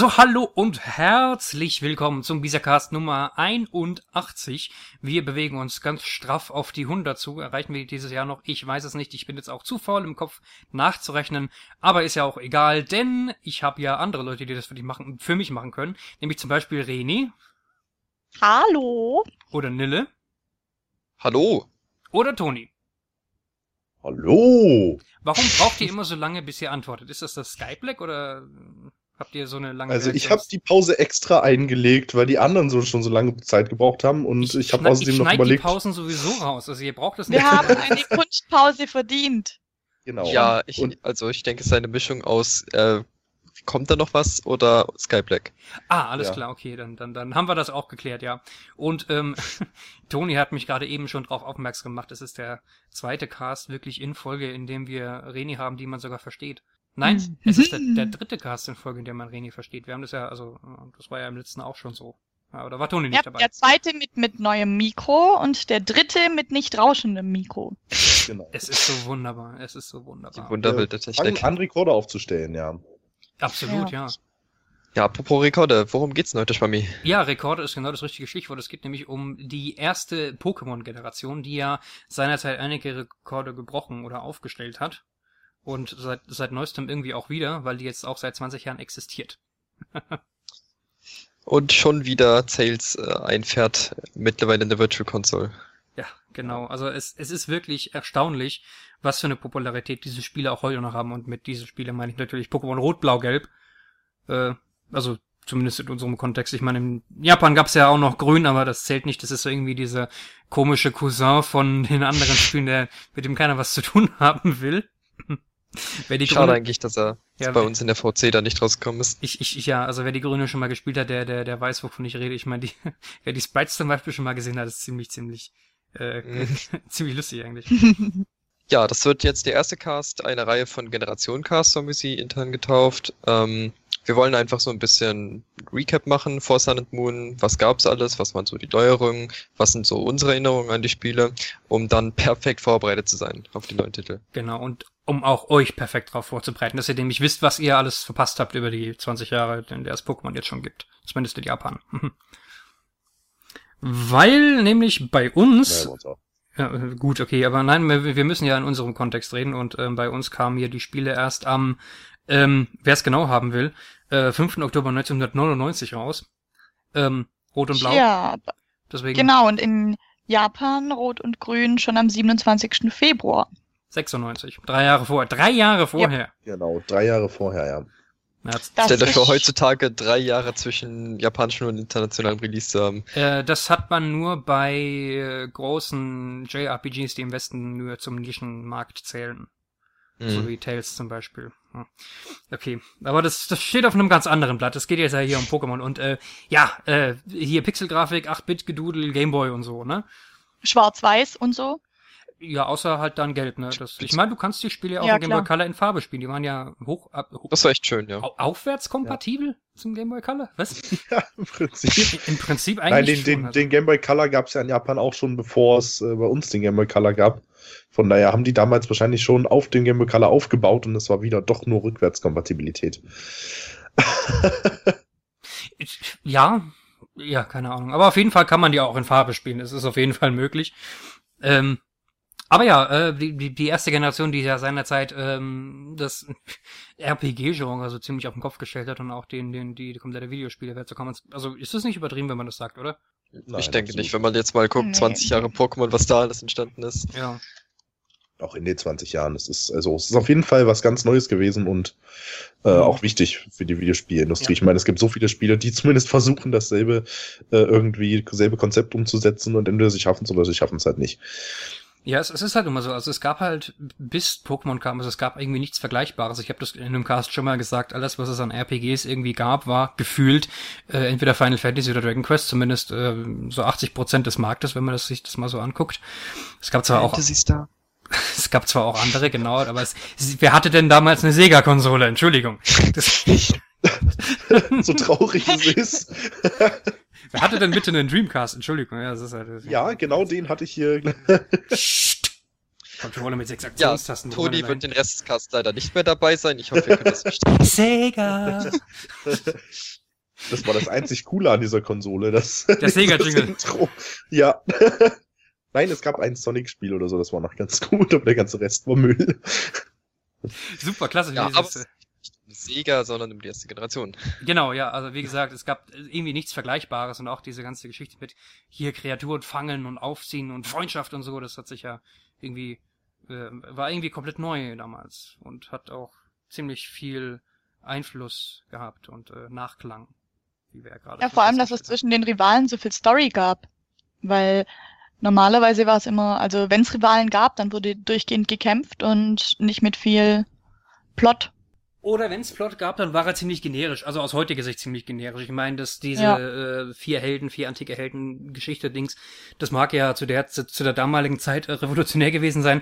So, hallo und herzlich willkommen zum Bisacast Nummer 81. Wir bewegen uns ganz straff auf die 100 zu. Erreichen wir dieses Jahr noch? Ich weiß es nicht. Ich bin jetzt auch zu faul im Kopf nachzurechnen. Aber ist ja auch egal, denn ich habe ja andere Leute, die das für, dich machen, für mich machen können. Nämlich zum Beispiel Reni. Hallo. Oder Nille. Hallo. Oder Toni. Hallo. Warum braucht ihr immer so lange, bis ihr antwortet? Ist das das Skype-Lag oder Habt ihr so eine lange Also ich habe die Pause extra eingelegt, weil die anderen so schon so lange Zeit gebraucht haben und ich, ich habe außerdem noch überlegt. die Pausen sowieso raus, also ihr braucht das nicht. Wir haben eine Kunstpause verdient. Genau. Ja, ich, und, also ich denke, es ist eine Mischung aus äh, kommt da noch was oder Skyblack? Ah, alles ja. klar, okay, dann, dann, dann haben wir das auch geklärt, ja. Und ähm, Toni hat mich gerade eben schon drauf aufmerksam gemacht, es ist der zweite Cast wirklich in Folge, in dem wir Reni haben, die man sogar versteht. Nein, mhm. es ist der, der dritte Cast in Folge, in dem man Reni versteht. Wir haben das ja, also, das war ja im letzten auch schon so. Ja, oder war Toni nicht ja, dabei? Der zweite mit, mit neuem Mikro und der dritte mit nicht rauschendem Mikro. Genau. Es ist so wunderbar, es ist so wunderbar. Die Wunderwelt der Technik. An, an Rekorder aufzustellen, ja. Absolut, ja. ja. Ja, apropos Rekorde, worum geht's denn heute, Schwammi? Ja, Rekorde ist genau das richtige Stichwort. Es geht nämlich um die erste Pokémon-Generation, die ja seinerzeit einige Rekorde gebrochen oder aufgestellt hat. Und seit, seit neuestem irgendwie auch wieder, weil die jetzt auch seit 20 Jahren existiert. Und schon wieder Sales äh, einfährt, mittlerweile in der Virtual Console. Ja, genau. Also es, es ist wirklich erstaunlich, was für eine Popularität diese Spiele auch heute noch haben. Und mit diesen Spielen meine ich natürlich Pokémon Rot, Blau, Gelb. Äh, also zumindest in unserem Kontext. Ich meine, in Japan gab's ja auch noch Grün, aber das zählt nicht. Das ist so irgendwie dieser komische Cousin von den anderen Spielen, der mit dem keiner was zu tun haben will. Wer die Schade Grüne, eigentlich, dass er ja, bei uns in der VC da nicht rausgekommen ist. Ich, ich, ja, also wer die Grüne schon mal gespielt hat, der, der, der weiß, wovon ich rede. Ich meine, die, wer die Sprites zum Beispiel schon mal gesehen hat, ist ziemlich, ziemlich, äh, mhm. ziemlich lustig eigentlich. Ja, das wird jetzt der erste Cast einer Reihe von Generation Cast, haben wir sie intern getauft. Ähm, wir wollen einfach so ein bisschen Recap machen vor Sun and Moon. Was gab's alles? Was waren so die Neuerungen? Was sind so unsere Erinnerungen an die Spiele? Um dann perfekt vorbereitet zu sein auf die neuen Titel. Genau. Und um auch euch perfekt darauf vorzubereiten, dass ihr nämlich wisst, was ihr alles verpasst habt über die 20 Jahre, in der es Pokémon jetzt schon gibt. Zumindest in Japan. Weil nämlich bei uns... Ja, gut, okay, aber nein, wir müssen ja in unserem Kontext reden und ähm, bei uns kamen hier die Spiele erst am ähm, wer es genau haben will, äh, 5. Oktober 1999 raus. Ähm, Rot und Blau. Ja, Deswegen genau, und in Japan Rot und Grün schon am 27. Februar. 96, drei Jahre vorher. Drei Jahre vorher. Ja. Genau, drei Jahre vorher, ja. Stellt euch vor, heutzutage drei Jahre zwischen japanischen und internationalen Release zu haben. Äh, das hat man nur bei äh, großen JRPGs, die im Westen nur zum Nischenmarkt zählen. Mhm. So wie Tales zum Beispiel. Okay, aber das, das steht auf einem ganz anderen Blatt. Es geht jetzt ja hier um Pokémon und äh, ja, äh, hier Pixelgrafik, 8-Bit-Gedudel, Gameboy und so, ne? Schwarz-Weiß und so. Ja, außer halt dann gelb, ne? Das, ich meine, du kannst die Spiele auch ja, in Game Boy Color in Farbe spielen. Die waren ja hoch, ab, hoch Das war echt schön, ja. Aufwärtskompatibel ja. zum Game Boy Color? Was? Ja, im Prinzip. Im Prinzip eigentlich. Nein, den, den, also. den Game Boy Color gab es ja in Japan auch schon, bevor es äh, bei uns den Game Boy Color gab. Von daher haben die damals wahrscheinlich schon auf dem Game Boy Color aufgebaut und es war wieder doch nur Rückwärtskompatibilität. ja, ja, keine Ahnung. Aber auf jeden Fall kann man die auch in Farbe spielen. Es ist auf jeden Fall möglich. Ähm, aber ja, äh, die, die, die erste Generation, die ja seinerzeit ähm, das RPG-Genre so ziemlich auf den Kopf gestellt hat und auch den, den, die, die komplette Videospielewelt, so kann man Also ist das nicht übertrieben, wenn man das sagt, oder? Nein, ich denke nicht, wenn man jetzt mal guckt, nee. 20 Jahre Pokémon, was da alles entstanden ist. Ja auch in den 20 Jahren. Es ist, also, es ist auf jeden Fall was ganz Neues gewesen und äh, mhm. auch wichtig für die Videospielindustrie. Ja. Ich meine, es gibt so viele Spiele, die zumindest versuchen, dasselbe äh, irgendwie, dasselbe Konzept umzusetzen und entweder sie schaffen es oder sie schaffen es halt nicht. Ja, es, es ist halt immer so. Also es gab halt, bis Pokémon kam, also es gab irgendwie nichts Vergleichbares. Ich habe das in einem Cast schon mal gesagt, alles, was es an RPGs irgendwie gab, war gefühlt äh, entweder Final Fantasy oder Dragon Quest, zumindest äh, so 80 Prozent des Marktes, wenn man das, sich das mal so anguckt. Es gab zwar Fantasy auch... Star. es gab zwar auch andere, genau, aber es, wer hatte denn damals eine Sega-Konsole? Entschuldigung. Das, so traurig es ist. wer hatte denn bitte einen Dreamcast? Entschuldigung, ja, das ist halt. Das ja, genau den hatte ich hier. Controller mit sechs Aktionstasten. Ja, Toni wird den Rest des Casts leider nicht mehr dabei sein. Ich hoffe, ihr könnt das verstehen. Sega! Das war das einzig Coole an dieser Konsole. Das, Der Sega-Jingle. Ja. Nein, es gab ein Sonic-Spiel oder so, das war noch ganz gut, aber der ganze Rest war Müll. Super, klasse. Ja, aber Sega, sondern um die erste Generation. Genau, ja, also wie gesagt, es gab irgendwie nichts Vergleichbares und auch diese ganze Geschichte mit hier Kreaturen fangen und aufziehen und Freundschaft und so, das hat sich ja irgendwie, äh, war irgendwie komplett neu damals und hat auch ziemlich viel Einfluss gehabt und äh, Nachklang wie wir ja gerade. Ja, vor allem, dass es zwischen den Rivalen so viel Story gab. Weil normalerweise war es immer, also wenn es Rivalen gab, dann wurde durchgehend gekämpft und nicht mit viel Plot. Oder wenn es Plot gab, dann war er ziemlich generisch, also aus heutiger Sicht ziemlich generisch. Ich meine, dass diese ja. äh, vier Helden, vier antike Helden Geschichte Dings, das mag ja zu der zu, zu der damaligen Zeit äh, revolutionär gewesen sein.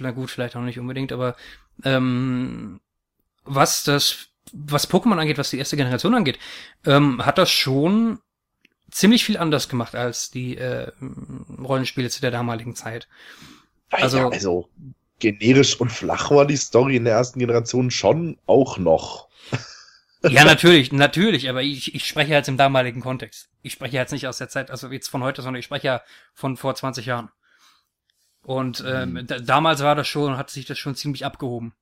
Na gut, vielleicht auch nicht unbedingt, aber ähm, was das was Pokémon angeht, was die erste Generation angeht, ähm, hat das schon ziemlich viel anders gemacht als die äh, Rollenspiele zu der damaligen Zeit. Also, ja, also generisch und flach war die Story in der ersten Generation schon auch noch. ja, natürlich, natürlich, aber ich, ich spreche jetzt im damaligen Kontext. Ich spreche jetzt nicht aus der Zeit, also jetzt von heute, sondern ich spreche ja von vor 20 Jahren. Und ähm, mhm. damals war das schon, hat sich das schon ziemlich abgehoben.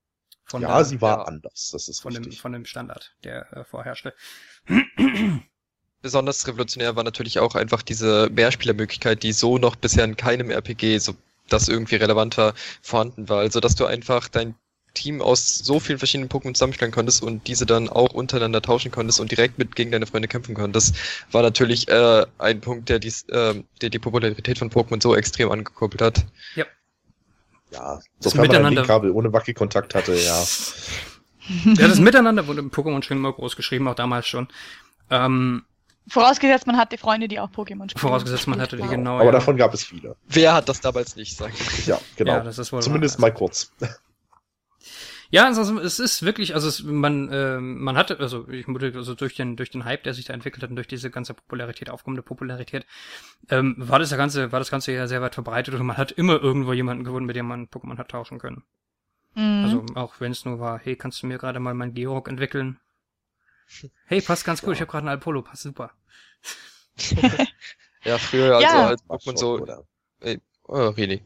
Von ja, der, sie war ja, anders, das ist von dem, von dem Standard, der äh, vorherrschte. Besonders revolutionär war natürlich auch einfach diese Mehrspielermöglichkeit, die so noch bisher in keinem RPG, so das irgendwie relevanter vorhanden war. Also dass du einfach dein Team aus so vielen verschiedenen Pokémon zusammenstellen konntest und diese dann auch untereinander tauschen konntest und direkt mit gegen deine Freunde kämpfen konntest, war natürlich äh, ein Punkt, der, dies, äh, der die Popularität von Pokémon so extrem angekuppelt hat. Ja. Ja, sofern man ein Linkkabel ohne Wackelkontakt hatte, ja. ja, das Miteinander wurde im Pokémon schon immer groß geschrieben, auch damals schon. Ähm, Vorausgesetzt, man hatte Freunde, die auch Pokémon spielen. Vorausgesetzt, man hatte die, genau. Aber ja. davon gab es viele. Wer hat das damals nicht, sag ich. Ja, genau. Ja, das ist wohl Zumindest wahr. mal kurz. Ja, also es ist wirklich, also es, man, äh, man hatte, also ich muss also durch den, durch den Hype, der sich da entwickelt hat und durch diese ganze Popularität, aufkommende Popularität, ähm, war das ganze, war das ganze ja sehr weit verbreitet und man hat immer irgendwo jemanden gewonnen, mit dem man Pokémon hat tauschen können. Mhm. Also auch wenn es nur war, hey, kannst du mir gerade mal mein Georg entwickeln? Hey, passt ganz gut, ja. ich habe gerade einen Alpolo, passt super. ja, früher also ja. als Pokémon so. Ey, oh, really.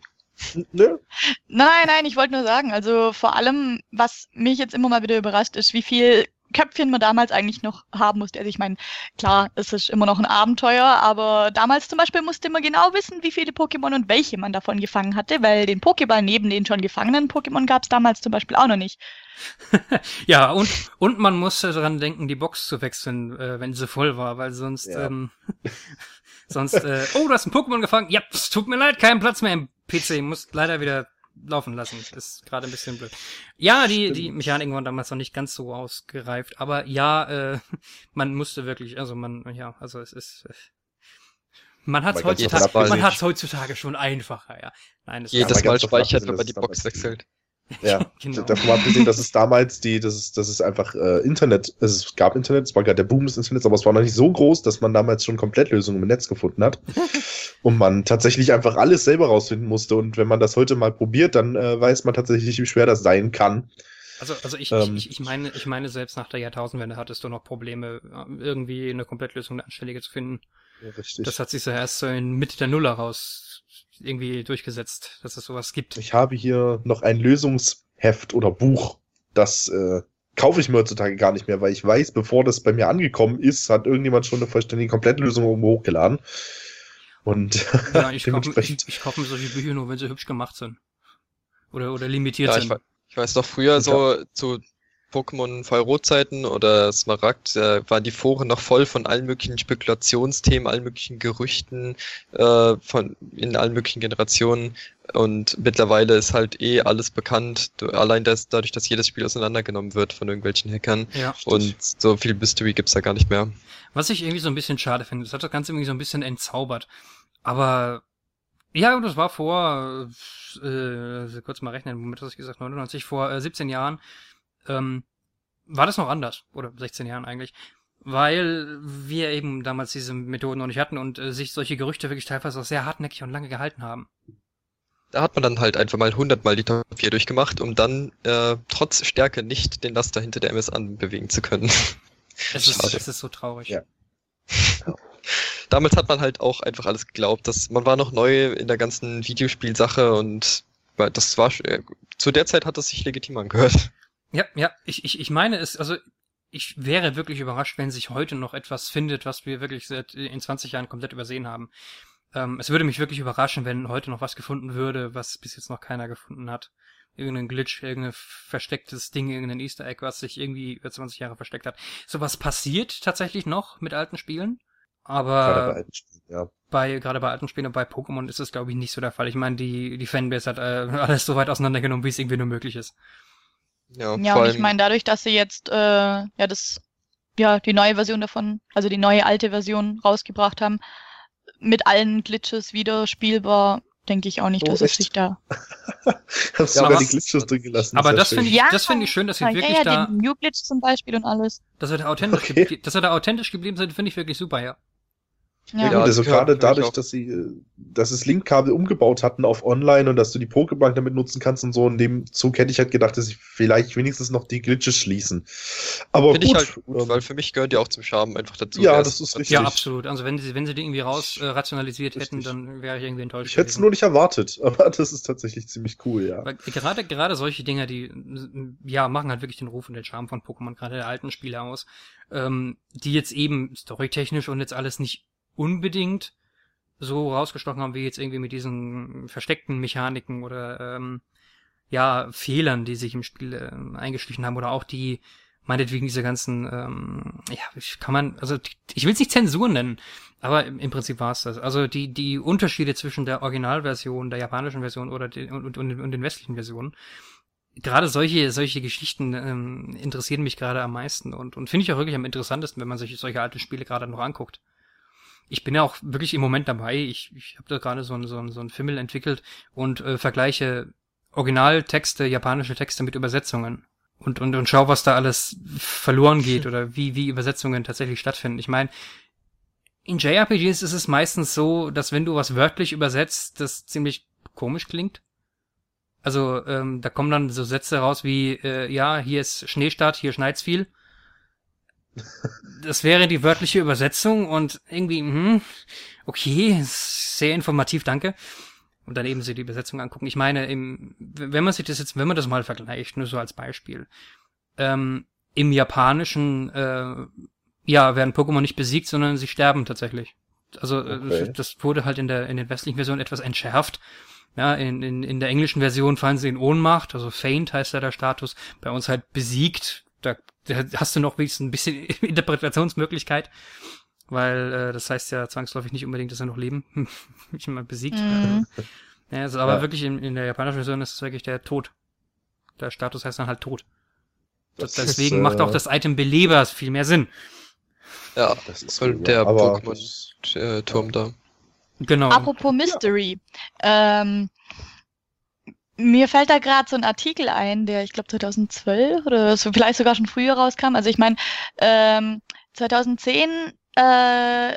Nö. Nein, nein, ich wollte nur sagen, also vor allem, was mich jetzt immer mal wieder überrascht, ist, wie viel Köpfchen man damals eigentlich noch haben musste. Also ich meine, klar, es ist immer noch ein Abenteuer, aber damals zum Beispiel musste man genau wissen, wie viele Pokémon und welche man davon gefangen hatte, weil den Pokéball neben den schon gefangenen Pokémon gab es damals zum Beispiel auch noch nicht. ja, und, und man musste daran denken, die Box zu wechseln, äh, wenn sie voll war, weil sonst, ja. ähm, sonst, äh, oh, du hast ein Pokémon gefangen, ja, es tut mir leid, kein Platz mehr im PC, muss leider wieder laufen lassen. Ist gerade ein bisschen blöd. Ja, die, die Mechaniken waren damals noch nicht ganz so ausgereift, aber ja, äh, man musste wirklich, also man, ja, also es ist. Äh, man hat heutzutage, man hat's heutzutage schon einfacher, ja. Nein, es Jedes Mal speichert, wenn man die Box wechselt. Ja, genau. davon abgesehen, dass es damals die, das ist, das ist einfach äh, Internet, es gab Internet, es war gerade der Boom des Internets, aber es war noch nicht so groß, dass man damals schon Komplettlösungen im Netz gefunden hat und man tatsächlich einfach alles selber rausfinden musste und wenn man das heute mal probiert, dann äh, weiß man tatsächlich, wie schwer das sein kann. Also, also ich, ähm, ich, ich meine, ich meine, selbst nach der Jahrtausendwende hattest du noch Probleme, irgendwie eine Komplettlösung der Anstellige zu finden. Ja, richtig. Das hat sich so erst so in Mitte der Nuller raus irgendwie durchgesetzt, dass es sowas gibt. Ich habe hier noch ein Lösungsheft oder Buch, das äh, kaufe ich mir heutzutage gar nicht mehr, weil ich weiß, bevor das bei mir angekommen ist, hat irgendjemand schon eine vollständige Komplettlösung irgendwo hochgeladen. Und ja, ich, kaufe, ich, ich kaufe mir solche Bücher nur, wenn sie hübsch gemacht sind. Oder, oder limitiert ja, sind. Ich, ich weiß doch früher so zu Pokémon Feuerrotzeiten oder Smaragd äh, waren die Foren noch voll von allen möglichen Spekulationsthemen, allen möglichen Gerüchten äh, von in allen möglichen Generationen. Und mittlerweile ist halt eh alles bekannt, allein das, dadurch, dass jedes Spiel auseinandergenommen wird von irgendwelchen Hackern. Ja, und so viel Mystery gibt's da gar nicht mehr. Was ich irgendwie so ein bisschen schade finde, das hat das Ganze irgendwie so ein bisschen entzaubert, aber ja, das war vor, äh, kurz mal rechnen, womit hast du gesagt, 99, vor äh, 17 Jahren ähm, war das noch anders, oder 16 Jahren eigentlich, weil wir eben damals diese Methoden noch nicht hatten und äh, sich solche Gerüchte wirklich teilweise auch sehr hartnäckig und lange gehalten haben. Da hat man dann halt einfach mal 100 Mal die Top 4 durchgemacht, um dann äh, trotz Stärke nicht den Laster hinter der MS bewegen zu können. Es ist, es ist so traurig. Ja. Damals hat man halt auch einfach alles geglaubt, dass man war noch neu in der ganzen Videospielsache und das war äh, zu der Zeit hat es sich legitim angehört. Ja, ja, ich, ich, ich meine es, also ich wäre wirklich überrascht, wenn sich heute noch etwas findet, was wir wirklich seit in 20 Jahren komplett übersehen haben. Ähm, es würde mich wirklich überraschen, wenn heute noch was gefunden würde, was bis jetzt noch keiner gefunden hat. Irgendein Glitch, irgendein verstecktes Ding, irgendein Easter Egg, was sich irgendwie über 20 Jahre versteckt hat. Sowas passiert tatsächlich noch mit alten Spielen. Aber Gerade bei alten Spielen, ja. bei gerade bei alten Spielen und bei Pokémon ist es glaube ich nicht so der Fall. Ich meine, die die Fanbase hat äh, alles so weit auseinandergenommen, wie es irgendwie nur möglich ist. Ja, Ja, und ich meine, dadurch, dass sie jetzt äh, ja das ja die neue Version davon, also die neue alte Version rausgebracht haben, mit allen Glitches wieder spielbar, denke ich auch nicht, Oh, dass es echt? sich da. Hast Ja, sogar aber- die Glitches drin gelassen. Aber das finde ich, Ja, das finde ich schön, dass sie Ja, wirklich ja, da, den New Glitch zum Beispiel und alles. dass wir da authentisch, Okay. dass wir da authentisch geblieben sind, finde ich wirklich super, ja. Ja, Ja. also gerade dadurch, dass sie äh, dass das Linkkabel umgebaut hatten auf Online und dass du die Pokebank damit nutzen kannst und so, in dem Zug hätte ich halt gedacht, dass sie vielleicht wenigstens noch die Glitches schließen. Aber finde gut, ich halt gut, ähm, weil für mich gehört ja auch zum Charme einfach dazu. Ja, das ist richtig. Ja, absolut. Also wenn sie, wenn sie die irgendwie raus äh, rationalisiert hätten, Richtig. dann wäre ich irgendwie enttäuscht. ich hätte es nur nicht erwartet, aber das ist tatsächlich ziemlich cool, ja. Weil gerade, gerade solche Dinger, die, ja, machen halt wirklich den Ruf und den Charme von Pokémon, gerade der alten Spiele aus, ähm, die jetzt eben storytechnisch und jetzt alles nicht unbedingt so rausgestochen haben, wie jetzt irgendwie mit diesen versteckten Mechaniken oder, ähm, ja, Fehlern, die sich im Spiel äh, eingeschlichen haben oder auch die, meinetwegen diese ganzen, ähm, ja, kann man, also ich will es nicht Zensur nennen, aber im, im Prinzip war es das. Also die, die Unterschiede zwischen der Originalversion, der japanischen Version oder den, und, und, und den westlichen Versionen, gerade solche, solche Geschichten ähm, interessieren mich gerade am meisten und, und finde ich auch wirklich am interessantesten, wenn man sich solche alten Spiele gerade noch anguckt. Ich bin ja auch wirklich im Moment dabei. Ich, ich habe da gerade so ein, so, ein, so ein Fimmel entwickelt und äh, vergleiche Originaltexte, japanische Texte mit Übersetzungen und, und, und schau, was da alles verloren geht oder wie, wie Übersetzungen tatsächlich stattfinden. Ich meine, in JRPGs ist es meistens so, dass wenn du was wörtlich übersetzt, das ziemlich komisch klingt. Also ähm, da kommen dann so Sätze raus wie, äh, ja, hier ist Schneestadt, hier schneit's viel. Das wäre die wörtliche Übersetzung und irgendwie, hm, okay, sehr informativ, danke. Und dann eben sich die Übersetzung angucken. Ich meine, im, wenn man sich das jetzt, wenn man das mal vergleicht, nur so als Beispiel, ähm, im Japanischen, äh, ja, werden Pokémon nicht besiegt, sondern sie sterben tatsächlich. Also äh, Okay. das wurde halt in der in den westlichen Versionen etwas entschärft. Ja, in, in, in der englischen Version fallen sie in Ohnmacht, also faint heißt ja der Status, bei uns halt besiegt. Da, da hast du noch wenigstens ein bisschen Interpretationsmöglichkeit, weil äh, das heißt ja zwangsläufig nicht unbedingt, dass sie noch leben. ich mal besiegt. Mhm. Ja, also, aber Ja. wirklich in, in der japanischen Version ist es wirklich der Tod. Der Status heißt dann halt Tod. Das Deswegen ist, macht auch äh, das Item Beleber viel mehr Sinn. ja, Das ist ja. der Pokémon-Turm da. Genau. Apropos Mystery. Ähm, mir fällt da gerade so ein Artikel ein, der ich glaube 2012 oder vielleicht sogar schon früher rauskam. Also ich meine, ähm, 2010 äh,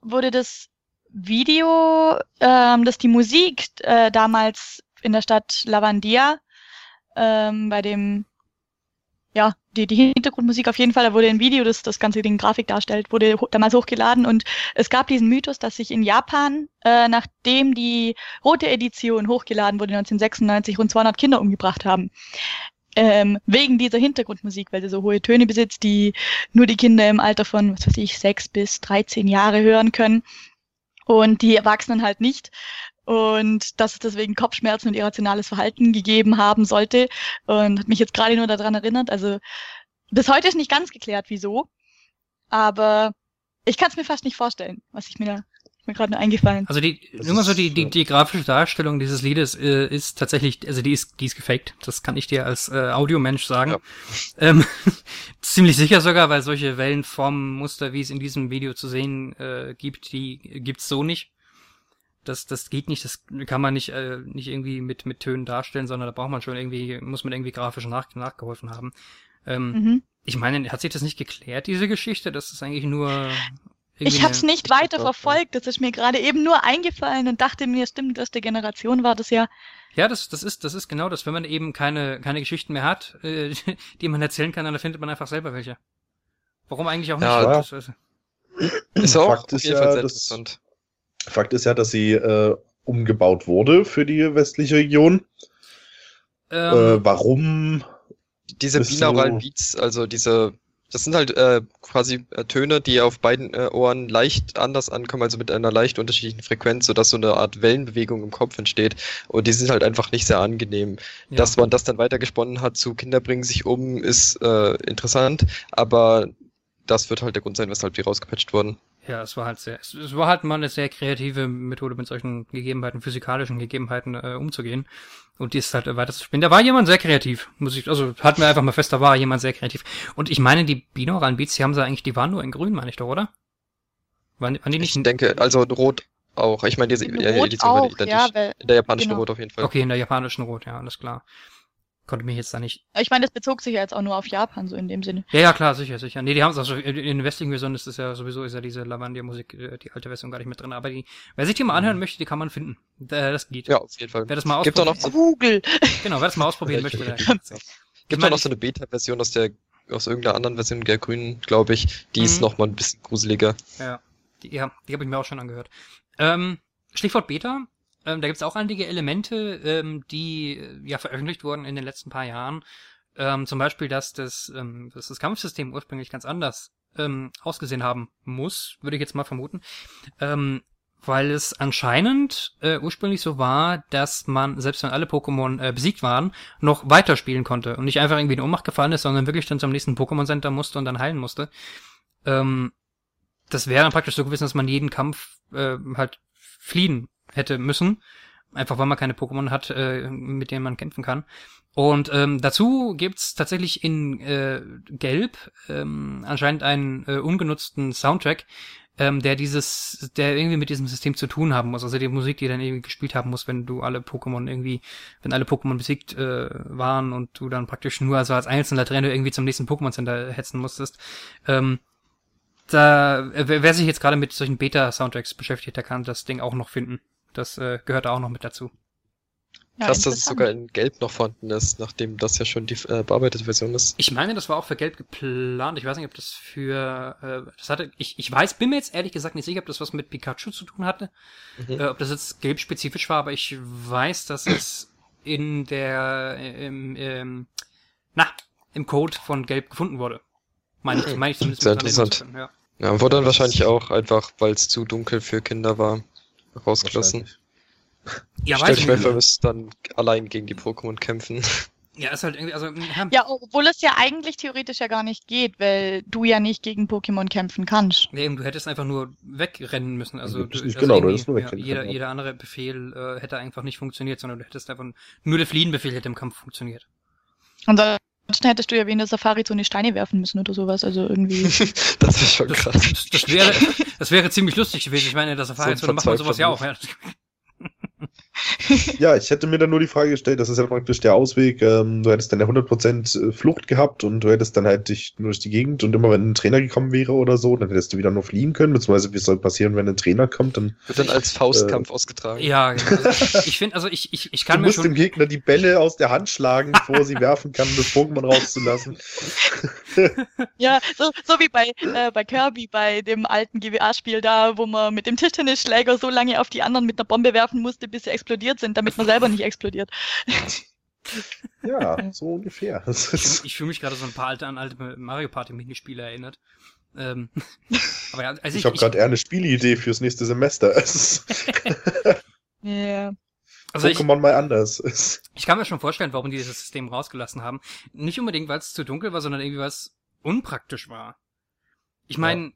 wurde das Video, ähm, das die Musik äh, damals in der Stadt Lavandia ähm, bei dem ja, die, die Hintergrundmusik auf jeden Fall, da wurde ein Video, das das ganze Ding Grafik darstellt, wurde damals hochgeladen und es gab diesen Mythos, dass sich in Japan, äh, nachdem die rote Edition hochgeladen wurde 1996, rund 200 Kinder umgebracht haben. Ähm, wegen dieser Hintergrundmusik, weil sie so hohe Töne besitzt, die nur die Kinder im Alter von, was weiß ich, sechs bis 13 Jahre hören können und die Erwachsenen halt nicht. Und dass es deswegen Kopfschmerzen und irrationales Verhalten gegeben haben sollte. Und hat mich jetzt gerade nur daran erinnert. Also bis heute ist nicht ganz geklärt, wieso. Aber ich kann es mir fast nicht vorstellen, was ich mir da mir gerade nur eingefallen. Also die, Das nur mal so die, die, die grafische Darstellung dieses Liedes äh, ist tatsächlich, also die ist, die ist gefaked. Das kann ich dir als äh, Audiomensch sagen. Ja. Ähm, ziemlich sicher sogar, weil solche Wellenformen-Muster, wie es in diesem Video zu sehen äh, gibt, die gibt's so nicht. Das, das geht nicht, das kann man nicht, äh, nicht irgendwie mit, mit Tönen darstellen, sondern da braucht man schon irgendwie, muss man irgendwie grafisch nach, nachgeholfen haben. Ähm, Mhm. ich meine, hat sich das nicht geklärt, diese Geschichte? Das ist eigentlich nur Ich habe es nicht weiter verfolgt. Das ist mir gerade eben nur eingefallen und dachte mir, stimmt, erste Generation war das ja. Ja, das, das ist, das ist genau das. Wenn man eben keine, keine Geschichten mehr hat, äh, die man erzählen kann, dann findet man einfach selber welche. Warum eigentlich auch nicht? Ja, Das ist- Ist auch Fakt ist ja, interessant. Fakt ist ja, dass sie äh, umgebaut wurde für die westliche Region. ähm, äh, warum? Diese binauralen Beats, also diese, das sind halt äh, quasi äh, Töne, die auf beiden äh, Ohren leicht anders ankommen, also mit einer leicht unterschiedlichen Frequenz, sodass so eine Art Wellenbewegung im Kopf entsteht. Und die sind halt einfach nicht sehr angenehm. ja. Dass man das dann weitergesponnen hat zu Kinder bringen sich um, ist äh, interessant, aber das wird halt der Grund sein, weshalb die rausgepatcht wurden. Ja, es war halt sehr, es, es war halt mal eine sehr kreative Methode, mit solchen Gegebenheiten, physikalischen Gegebenheiten äh, umzugehen. Und die ist halt äh, weiter zu spielen. Da war jemand sehr kreativ, muss ich, also halten wir einfach mal fest, da war jemand sehr kreativ. Und ich meine, die binauralen Beats, die haben sie eigentlich, die waren nur in grün, meine ich doch, oder? Waren, waren die nicht? Ich denke, also Rot auch. Ich meine, die, In ja, Rot Edition war auch, identisch. ja, weil, In der japanischen genau. Rot auf jeden Fall. Okay, in der japanischen Rot, ja, alles klar. Konnte mich jetzt da nicht. ich meine, das bezog sich ja jetzt auch nur auf Japan, so in dem Sinne. Ja, ja, klar, sicher, sicher. Nee, die haben es also in in den westlichen Versionen ist es ja sowieso ist ja diese Lavandia-Musik, äh, die alte Version gar nicht mit drin. Aber die, wer sich die mal anhören möchte, die kann man finden. Äh, Das geht. Ja, auf jeden Fall. Wer das mal Gibt auch noch ausprobieren, so, Google. genau, wer das mal ausprobieren möchte, der gibt meine, auch noch so eine Beta-Version aus der aus irgendeiner anderen Version der Grünen, glaube ich. Die ist Mhm. noch mal ein bisschen gruseliger. Ja, die, ja, die habe ich mir auch schon angehört. Ähm, Stichwort Beta. Ähm, da gibt es auch einige Elemente, ähm, die äh, ja veröffentlicht wurden in den letzten paar Jahren. Ähm, zum Beispiel, dass das, ähm, dass das Kampfsystem ursprünglich ganz anders ähm, ausgesehen haben muss, würde ich jetzt mal vermuten. Ähm, weil es anscheinend äh, ursprünglich so war, dass man, selbst wenn alle Pokémon äh, besiegt waren, noch weiterspielen konnte und nicht einfach irgendwie in Ohnmacht gefallen ist, sondern wirklich dann zum nächsten Pokémon Center musste und dann heilen musste. Ähm, das wäre dann praktisch so gewesen, dass man jeden Kampf äh, halt fliehen hätte müssen. Einfach weil man keine Pokémon hat, äh, mit denen man kämpfen kann. Und ähm, dazu gibt's tatsächlich in äh, Gelb ähm, anscheinend einen äh, ungenutzten Soundtrack, ähm, der dieses, der irgendwie mit diesem System zu tun haben muss. Also die Musik, die dann irgendwie gespielt haben muss, wenn du alle Pokémon irgendwie, wenn alle Pokémon besiegt äh, waren und du dann praktisch nur also als einzelner Trainer irgendwie zum nächsten Pokémon Center hetzen musstest. Ähm, da, wer wer sich jetzt gerade mit solchen Beta-Soundtracks beschäftigt, der kann das Ding auch noch finden. Das äh, gehört da auch noch mit dazu. Ja, Krass, dass es sogar in Gelb noch vorhanden ist, nachdem das ja schon die äh, bearbeitete Version ist. Ich meine, das war auch für Gelb geplant. Ich weiß nicht, ob das für äh, das hatte. Ich, ich weiß, bin mir jetzt ehrlich gesagt nicht sicher, ob das was mit Pikachu zu tun hatte. Mhm. Äh, ob das jetzt Gelb spezifisch war, aber ich weiß, dass es in der äh, im, ähm, na im Code von Gelb gefunden wurde. Meine ich, meine ich zumindest. Sehr interessant. können, Ja. Ja, wurde dann wahrscheinlich auch einfach, weil es zu dunkel für Kinder war, rausgelassen. Ja, Stellt weiß euch ich mal dann allein gegen die Pokémon kämpfen. Ja, ist halt irgendwie, also ja, Ja, obwohl es ja eigentlich theoretisch ja gar nicht geht, weil du ja nicht gegen Pokémon kämpfen kannst. Nee, eben, du hättest einfach nur wegrennen müssen. Also, Du also genau, du hättest nur ja, wegrennen jeder, können, ja. jeder andere Befehl äh, hätte einfach nicht funktioniert, sondern du hättest einfach nur der Fliehenbefehl hätte im Kampf funktioniert. Ansonsten hättest du ja wie in der Safari so eine Steine werfen müssen oder sowas. Also irgendwie. das ist schon krass. das, das wäre, das wäre ziemlich lustig gewesen. Ich meine, in der Safari So macht man sowas ja auch. Ja. Ja, ich hätte mir dann nur die Frage gestellt, das ist ja praktisch der Ausweg, ähm, du hättest dann ja 100% Flucht gehabt und du hättest dann halt dich nur durch die Gegend und immer wenn ein Trainer gekommen wäre oder so, dann hättest du wieder nur fliehen können, beziehungsweise wie soll passieren, wenn ein Trainer kommt, dann Wird dann als Faustkampf ausgetragen. Ja, genau. Also, ich finde, also ich, ich, ich kann du mir musst schon. dem Gegner die Bälle aus der Hand schlagen, bevor sie werfen kann, um das Pokémon rauszulassen. ja, so, so wie bei, äh, bei Kirby, bei dem alten GWA-Spiel da, wo man mit dem Tischtennisschläger so lange auf die anderen mit einer Bombe werfen musste, bis sie explodiert sind, damit man selber nicht explodiert. Ja, so ungefähr. Das Ich, ist, ich fühle mich gerade so ein paar alte an alte Mario Party Minispiele erinnert. Ähm, aber ja, also ich ich, habe gerade eher eine Spielidee fürs nächste Semester. Es ist Ja. also ich, Pokémon mal anders. Es- Ich kann mir schon vorstellen, warum die dieses System rausgelassen haben. Nicht unbedingt, weil es zu dunkel war, sondern irgendwie, weil es unpraktisch war. Ich meine,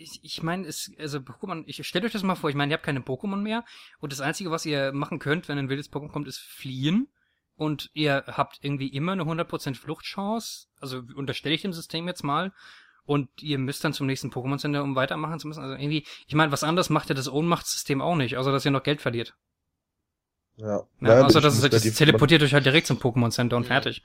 ich, ich meine, es, also Pokémon, ich stellt euch das mal vor, ich meine, ihr habt keine Pokémon mehr und das Einzige, was ihr machen könnt, wenn ein wildes Pokémon kommt, ist fliehen. Und ihr habt irgendwie immer eine 100% Fluchtchance. Also unterstelle ich dem System jetzt mal. Und ihr müsst dann zum nächsten Pokémon Center, um weitermachen zu müssen. Also irgendwie, ich meine, was anderes macht ja das Ohnmachtssystem auch nicht, außer dass ihr noch Geld verliert. Ja, Ja, außer bin dass es nicht das teleportiert euch halt direkt zum Pokémon Center und fertig.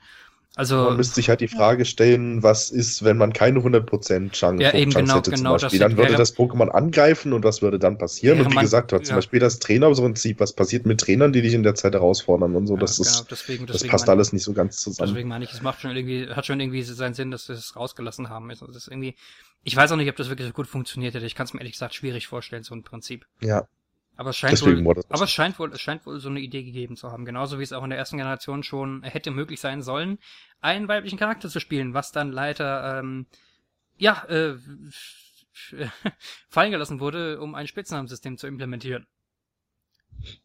Also Man müsste sich halt die Frage stellen, was ist, wenn man keine 100% Chance, Ja, eben Chance genau- hätte genau, zum Beispiel. das Dann würde wäre- das Pokémon angreifen und was würde dann passieren? Und wie man- gesagt, zum ja. Beispiel das Trainerprinzip, was passiert mit Trainern, die dich in der Zeit herausfordern und so, ja, das genau, ist, deswegen, das deswegen passt meine- alles nicht so ganz zusammen. Deswegen meine ich, es macht schon irgendwie, hat schon irgendwie seinen Sinn, dass sie es rausgelassen haben. Also das ist irgendwie, ich weiß auch nicht, ob das wirklich so gut funktioniert hätte. Ich kann es mir ehrlich gesagt schwierig vorstellen, so ein Prinzip. Ja, Aber es scheint deswegen wohl, aber es scheint wohl, es scheint wohl so eine Idee gegeben zu haben. Genauso wie es auch in der ersten Generation schon hätte möglich sein sollen, einen weiblichen Charakter zu spielen, was dann leider, ähm, ja, äh, fallen gelassen wurde, um ein Spitznamensystem zu implementieren.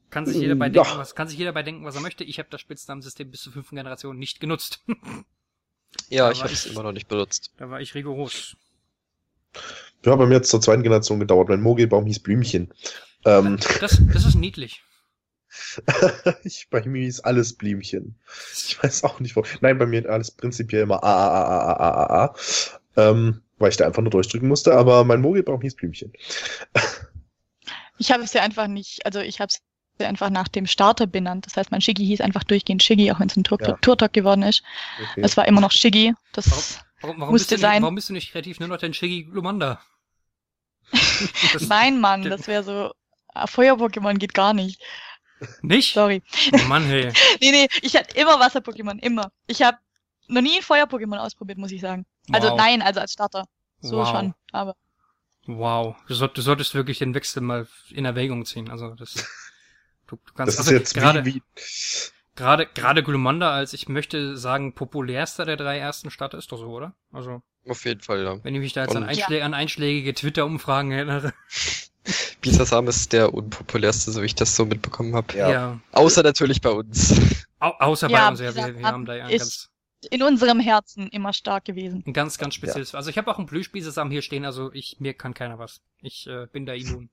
Kann sich jeder bei Ja. denken, was, kann sich jeder bei denken, was er möchte. Ich habe das Spitznamensystem bis zur fünften Generation nicht genutzt. Ja, ich habe es immer noch nicht benutzt. da war ich rigoros. Ja, bei mir hat es zur zweiten Generation gedauert. Mein Mogelbaum hieß Blümchen. Ähm, Das, das ist niedlich. ich, bei mir hieß alles Blümchen. Ich weiß auch nicht, wo. Nein, bei mir alles prinzipiell immer A, A, A, A, A, A, A, A. Ähm, weil ich da einfach nur durchdrücken musste, aber mein Mogelbaum hieß Blümchen. Ich habe es ja einfach nicht, also ich habe es ja einfach nach dem Starter benannt. Das heißt, mein Shiggy hieß einfach durchgehend Shiggy, auch wenn es ein Tur Ja. Turtok geworden ist. Okay. Es war immer noch Shiggy. Das Warum, warum, Musste bist du nicht, sein. warum bist du nicht kreativ nur noch dein Shiggy Lumanda? Nein, Mann, das wäre so. Ah, Feuer-Pokémon geht gar nicht. Nicht? Sorry. Oh Mann, hey. Nee, nee, ich hatte immer Wasser-Pokémon, immer. Ich habe noch nie ein Feuer-Pokémon ausprobiert, muss ich sagen. Also Wow. nein, also als Starter. So Wow. schon, aber. Wow. Du, soll, du solltest wirklich den Wechsel mal in Erwägung ziehen. Also das. Du, du kannst das ist jetzt gerade wie, wie, gerade gerade Glumanda als ich möchte sagen populärster der drei ersten Starter ist doch so, oder? Also Auf jeden Fall, ja. wenn ich mich da jetzt an, Einschlä an einschlägige Twitter-Umfragen erinnere. Bisasam ist der unpopulärste, so wie ich das so mitbekommen habe. Ja. Außer natürlich bei uns. Au außer bei Ja, uns, ja, wir, wir haben da ja ein ganz, In unserem Herzen immer stark gewesen. ein ganz, ganz spezielles. Also ich habe auch einen Blühspiesesam hier stehen, also ich mir kann keiner was. Ich äh, bin da immun.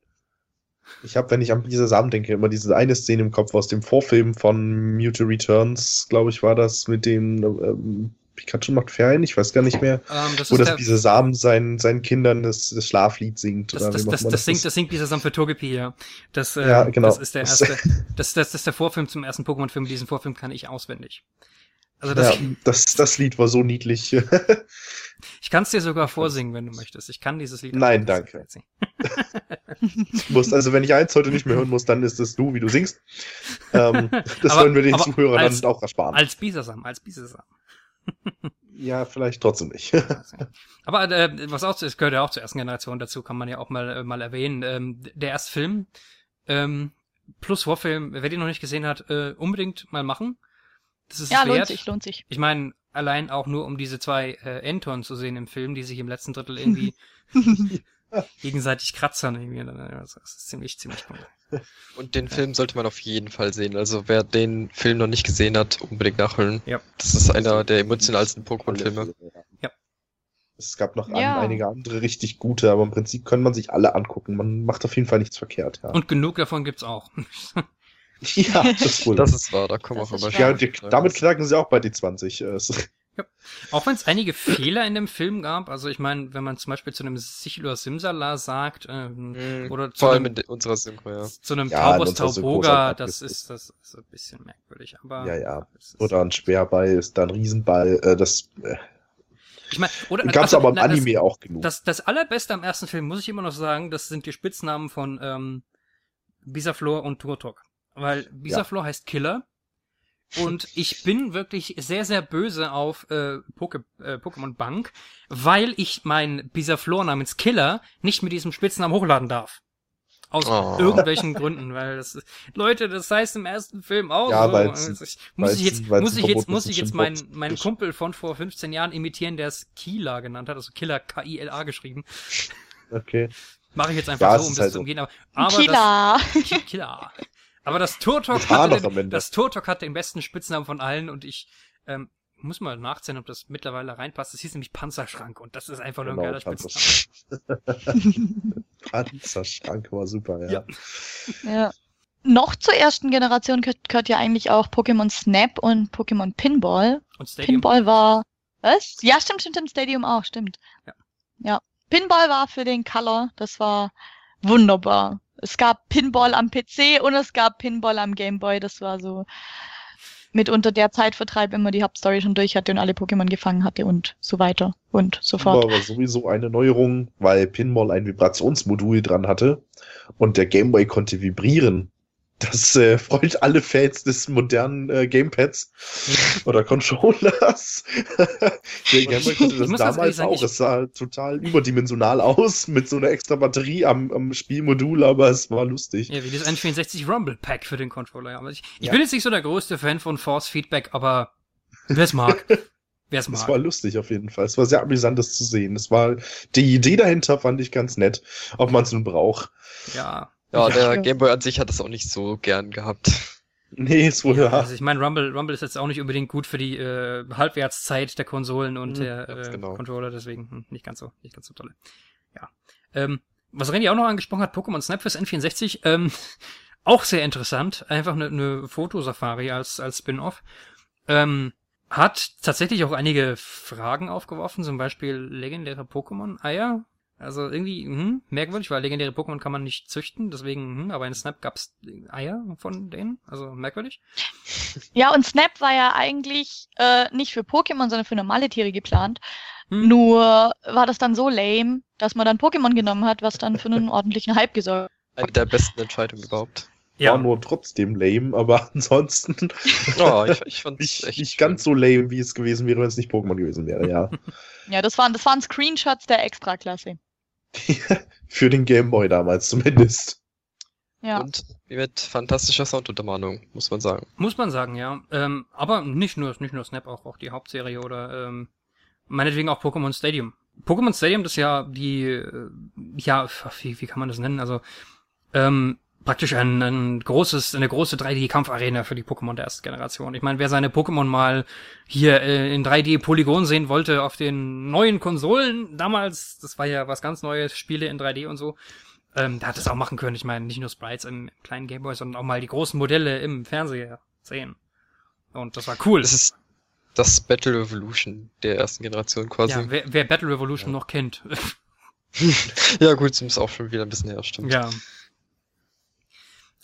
ich habe, wenn ich an Bisasam denke, immer diese eine Szene im Kopf aus dem Vorfilm von Mewtwo Returns, glaube ich, war das mit dem ähm, Pikachu macht Ferien, ich weiß gar nicht mehr, Ähm, das wo das der, Bisasam seinen, seinen Kindern das, das Schlaflied singt. Das, oder das, das, das, singt, das singt Bisasam für Togepi, ja. Das, äh, Ja, genau. das ist der erste, das, das, das ist der Vorfilm zum ersten Pokémon-Film. Diesen Vorfilm kann ich auswendig. Also das, ja, das, das Lied war so niedlich. ich kann es dir sogar vorsingen, wenn du möchtest. Ich kann dieses Lied. Nein, danke. musst, also wenn ich eins heute nicht mehr hören muss, dann ist es du, wie du singst. Ähm, das Aber- wollen wir den Zuhörern als- dann auch ersparen. Als Bisasam, als Bisasam. Ja, vielleicht trotzdem nicht. Aber äh, was auch, zu- es gehört ja auch zur ersten Generation dazu, kann man ja auch mal, äh, mal erwähnen. Ähm, der erste Film, ähm, plus Vorfilm, wer den noch nicht gesehen hat, äh, unbedingt mal machen. Das ist Ja, es lohnt wert. sich, lohnt sich. Ich meine, allein auch nur, um diese zwei äh, Enton zu sehen im Film, die sich im letzten Drittel irgendwie gegenseitig kratzern irgendwie. Das ist ziemlich, ziemlich cool. Und den Film sollte man auf jeden Fall sehen. Also wer den Film noch nicht gesehen hat, unbedingt nachholen. Ja. Das ist einer der emotionalsten Pokémon-Filme. Ja. Es gab noch ja. einige andere richtig gute, aber im Prinzip können man sich alle angucken. Man macht auf jeden Fall nichts verkehrt. Ja. Und genug davon gibt's auch. ja, das ist cool. Das ist wahr, da kommen das auch immer schon. Ja, die, damit knacken sie auch bei D20. Ja. Auch wenn es einige Fehler in dem Film gab, also ich meine, wenn man zum Beispiel zu einem Sichel oder Simsala sagt, ähm, mm, oder zu einem, unserer Synchro, ja. zu einem ja, Taubos Tauboga, halt das ist das ist ein bisschen merkwürdig, aber ja ja. Oder ein Schwerball ist dann Riesenball, äh, das äh, ich meine, oder gab es also, aber im na, Anime das, auch genug. Das, das allerbeste am ersten Film muss ich immer noch sagen, das sind die Spitznamen von ähm, Bisaflor und Turtok, weil Bisaflor ja. heißt Killer und ich bin wirklich sehr, sehr böse auf äh, Poke, äh, Pokémon Bank, weil ich meinen Bisaflor namens Killer nicht mit diesem Spitznamen hochladen darf. Aus Oh. irgendwelchen Gründen, weil das ist, Leute, das heißt im ersten Film auch Ja, so. Also ich, muss ich jetzt, muss ich jetzt, muss ich jetzt meinen, meinen. Kumpel von vor 15 Jahren imitieren, der es Kila genannt hat, also Killer K-I-L-A geschrieben. Okay. Mache ich jetzt einfach Ja, so, um das halt zu umgehen. Aber, aber Killer. das Killer. Aber das Turtok hatte den, das Turtok hat den besten Spitznamen von allen und ich ähm, muss mal nachzählen, ob das mittlerweile reinpasst. Es hieß nämlich Panzerschrank und das ist einfach nur ein Genau, geiler Panzer- Spitzname. Panzerschrank war super, ja. Ja. Ja. Noch zur ersten Generation gehört, gehört ja eigentlich auch Pokémon Snap und Pokémon Pinball. Und Stadium. Pinball war. Was? Ja, stimmt, stimmt, stimmt. Stadium auch, stimmt. Ja. Ja. Pinball war für den Color. Das war wunderbar. Es gab Pinball am PC und es gab Pinball am Game Boy. Das war so. mitunter der Zeitvertreib, wenn man die Hauptstory schon durch hatte und alle Pokémon gefangen hatte und so weiter und so fort. War aber sowieso eine Neuerung, weil Pinball ein Vibrationsmodul dran hatte und der Gameboy konnte vibrieren. Das äh, freut alle Fans des modernen äh, Gamepads oder Controllers. der Gameboy konnte das damals sagen, auch. Es sah total überdimensional aus mit so einer extra Batterie am, am Spielmodul, aber es war lustig. Ja, wie das N64 Rumble Pack für den Controller. Ich ich Ja. bin jetzt nicht so der größte Fan von Force Feedback, aber wer es mag. Wer es Es mag. war lustig auf jeden Fall. Es war sehr amüsant, das zu sehen. Es war die Idee dahinter fand ich ganz nett, ob man es nun braucht. Ja. Ja, Ja. der Gameboy an sich hat das auch nicht so gern gehabt. Nee, ist wohl ja. Also ich meine, Rumble, Rumble ist jetzt auch nicht unbedingt gut für die äh, Halbwertszeit der Konsolen und Mhm, der äh, genau. Controller, deswegen hm, nicht ganz so, nicht ganz so tolle. Ja. Ähm, was Randy auch noch angesprochen hat, Pokémon Snap fürs N64, ähm, auch sehr interessant. Einfach eine, eine Fotosafari als, als Spin-off. Ähm, hat tatsächlich auch einige Fragen aufgeworfen, zum Beispiel legendäre Pokémon-Eier. Also irgendwie hm, merkwürdig, weil legendäre Pokémon kann man nicht züchten, deswegen, hm, aber in Snap gab's Eier von denen, also merkwürdig. Ja, und Snap war ja eigentlich äh, nicht für Pokémon, sondern für normale Tiere geplant. Hm. Nur war das dann so lame, dass man dann Pokémon genommen hat, was dann für einen ordentlichen Hype gesorgt Eine der besten Entscheidungen überhaupt. Ja, War nur trotzdem lame, aber ansonsten Ja, ich, ich fand's nicht, echt nicht ganz so lame, wie es gewesen wäre, wenn es nicht Pokémon gewesen wäre, ja. Ja, das waren, das waren Screenshots der Extraklasse. Für den Gameboy damals zumindest. Ja. Und mit fantastischer Sounduntermahnung, muss man sagen. muss man sagen, ja. Ähm, aber nicht nur, nicht nur Snap, auch, auch die Hauptserie oder ähm, meinetwegen auch Pokémon Stadium. Pokémon Stadium, das ist ja die, äh, ja, wie, wie kann man das nennen? Also ähm, praktisch ein, ein großes, eine große 3D-Kampfarena für die Pokémon der ersten Generation. Ich meine, wer seine Pokémon mal hier äh, in 3D-Polygon sehen wollte auf den neuen Konsolen damals, das war ja was ganz Neues, Spiele in 3D und so, ähm, der hat das auch machen können. Ich meine, nicht nur Sprites im kleinen Gameboy, sondern auch mal die großen Modelle im Fernseher sehen. Und das war cool. Das ist das Battle Revolution der ersten Generation quasi. ja, Ja, wer, wer Battle Revolution noch kennt. gut, das ist auch schon wieder ein bisschen her, stimmt. ja.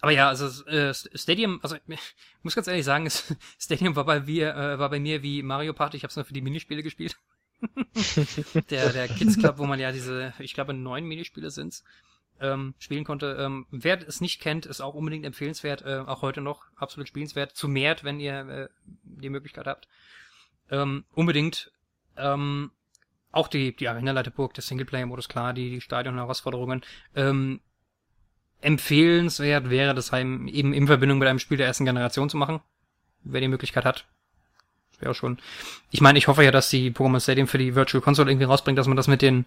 Aber ja, also äh, Stadium, also ich muss ganz ehrlich sagen, Stadium war bei mir, äh, war bei mir wie Mario Party. Ich habe es nur für die Minispiele gespielt. der der Kids Club, wo man ja diese, ich glaube neun Minispiele sind's, ähm, spielen konnte. Ähm, wer es nicht kennt, ist auch unbedingt empfehlenswert, äh, auch heute noch absolut spielenswert. Zu mehrt, wenn ihr äh, die Möglichkeit habt. Ähm, unbedingt. Ähm, auch die, die Arena-Leiterburg, der Singleplayer-Modus, klar, die, die Stadion-Herausforderungen. Ähm, empfehlenswert wäre das eben in Verbindung mit einem Spiel der ersten Generation zu machen, wer die Möglichkeit hat. Wäre schon. Ich meine, ich hoffe ja, dass die Pokémon Stadium für die Virtual Console irgendwie rausbringt, dass man das mit den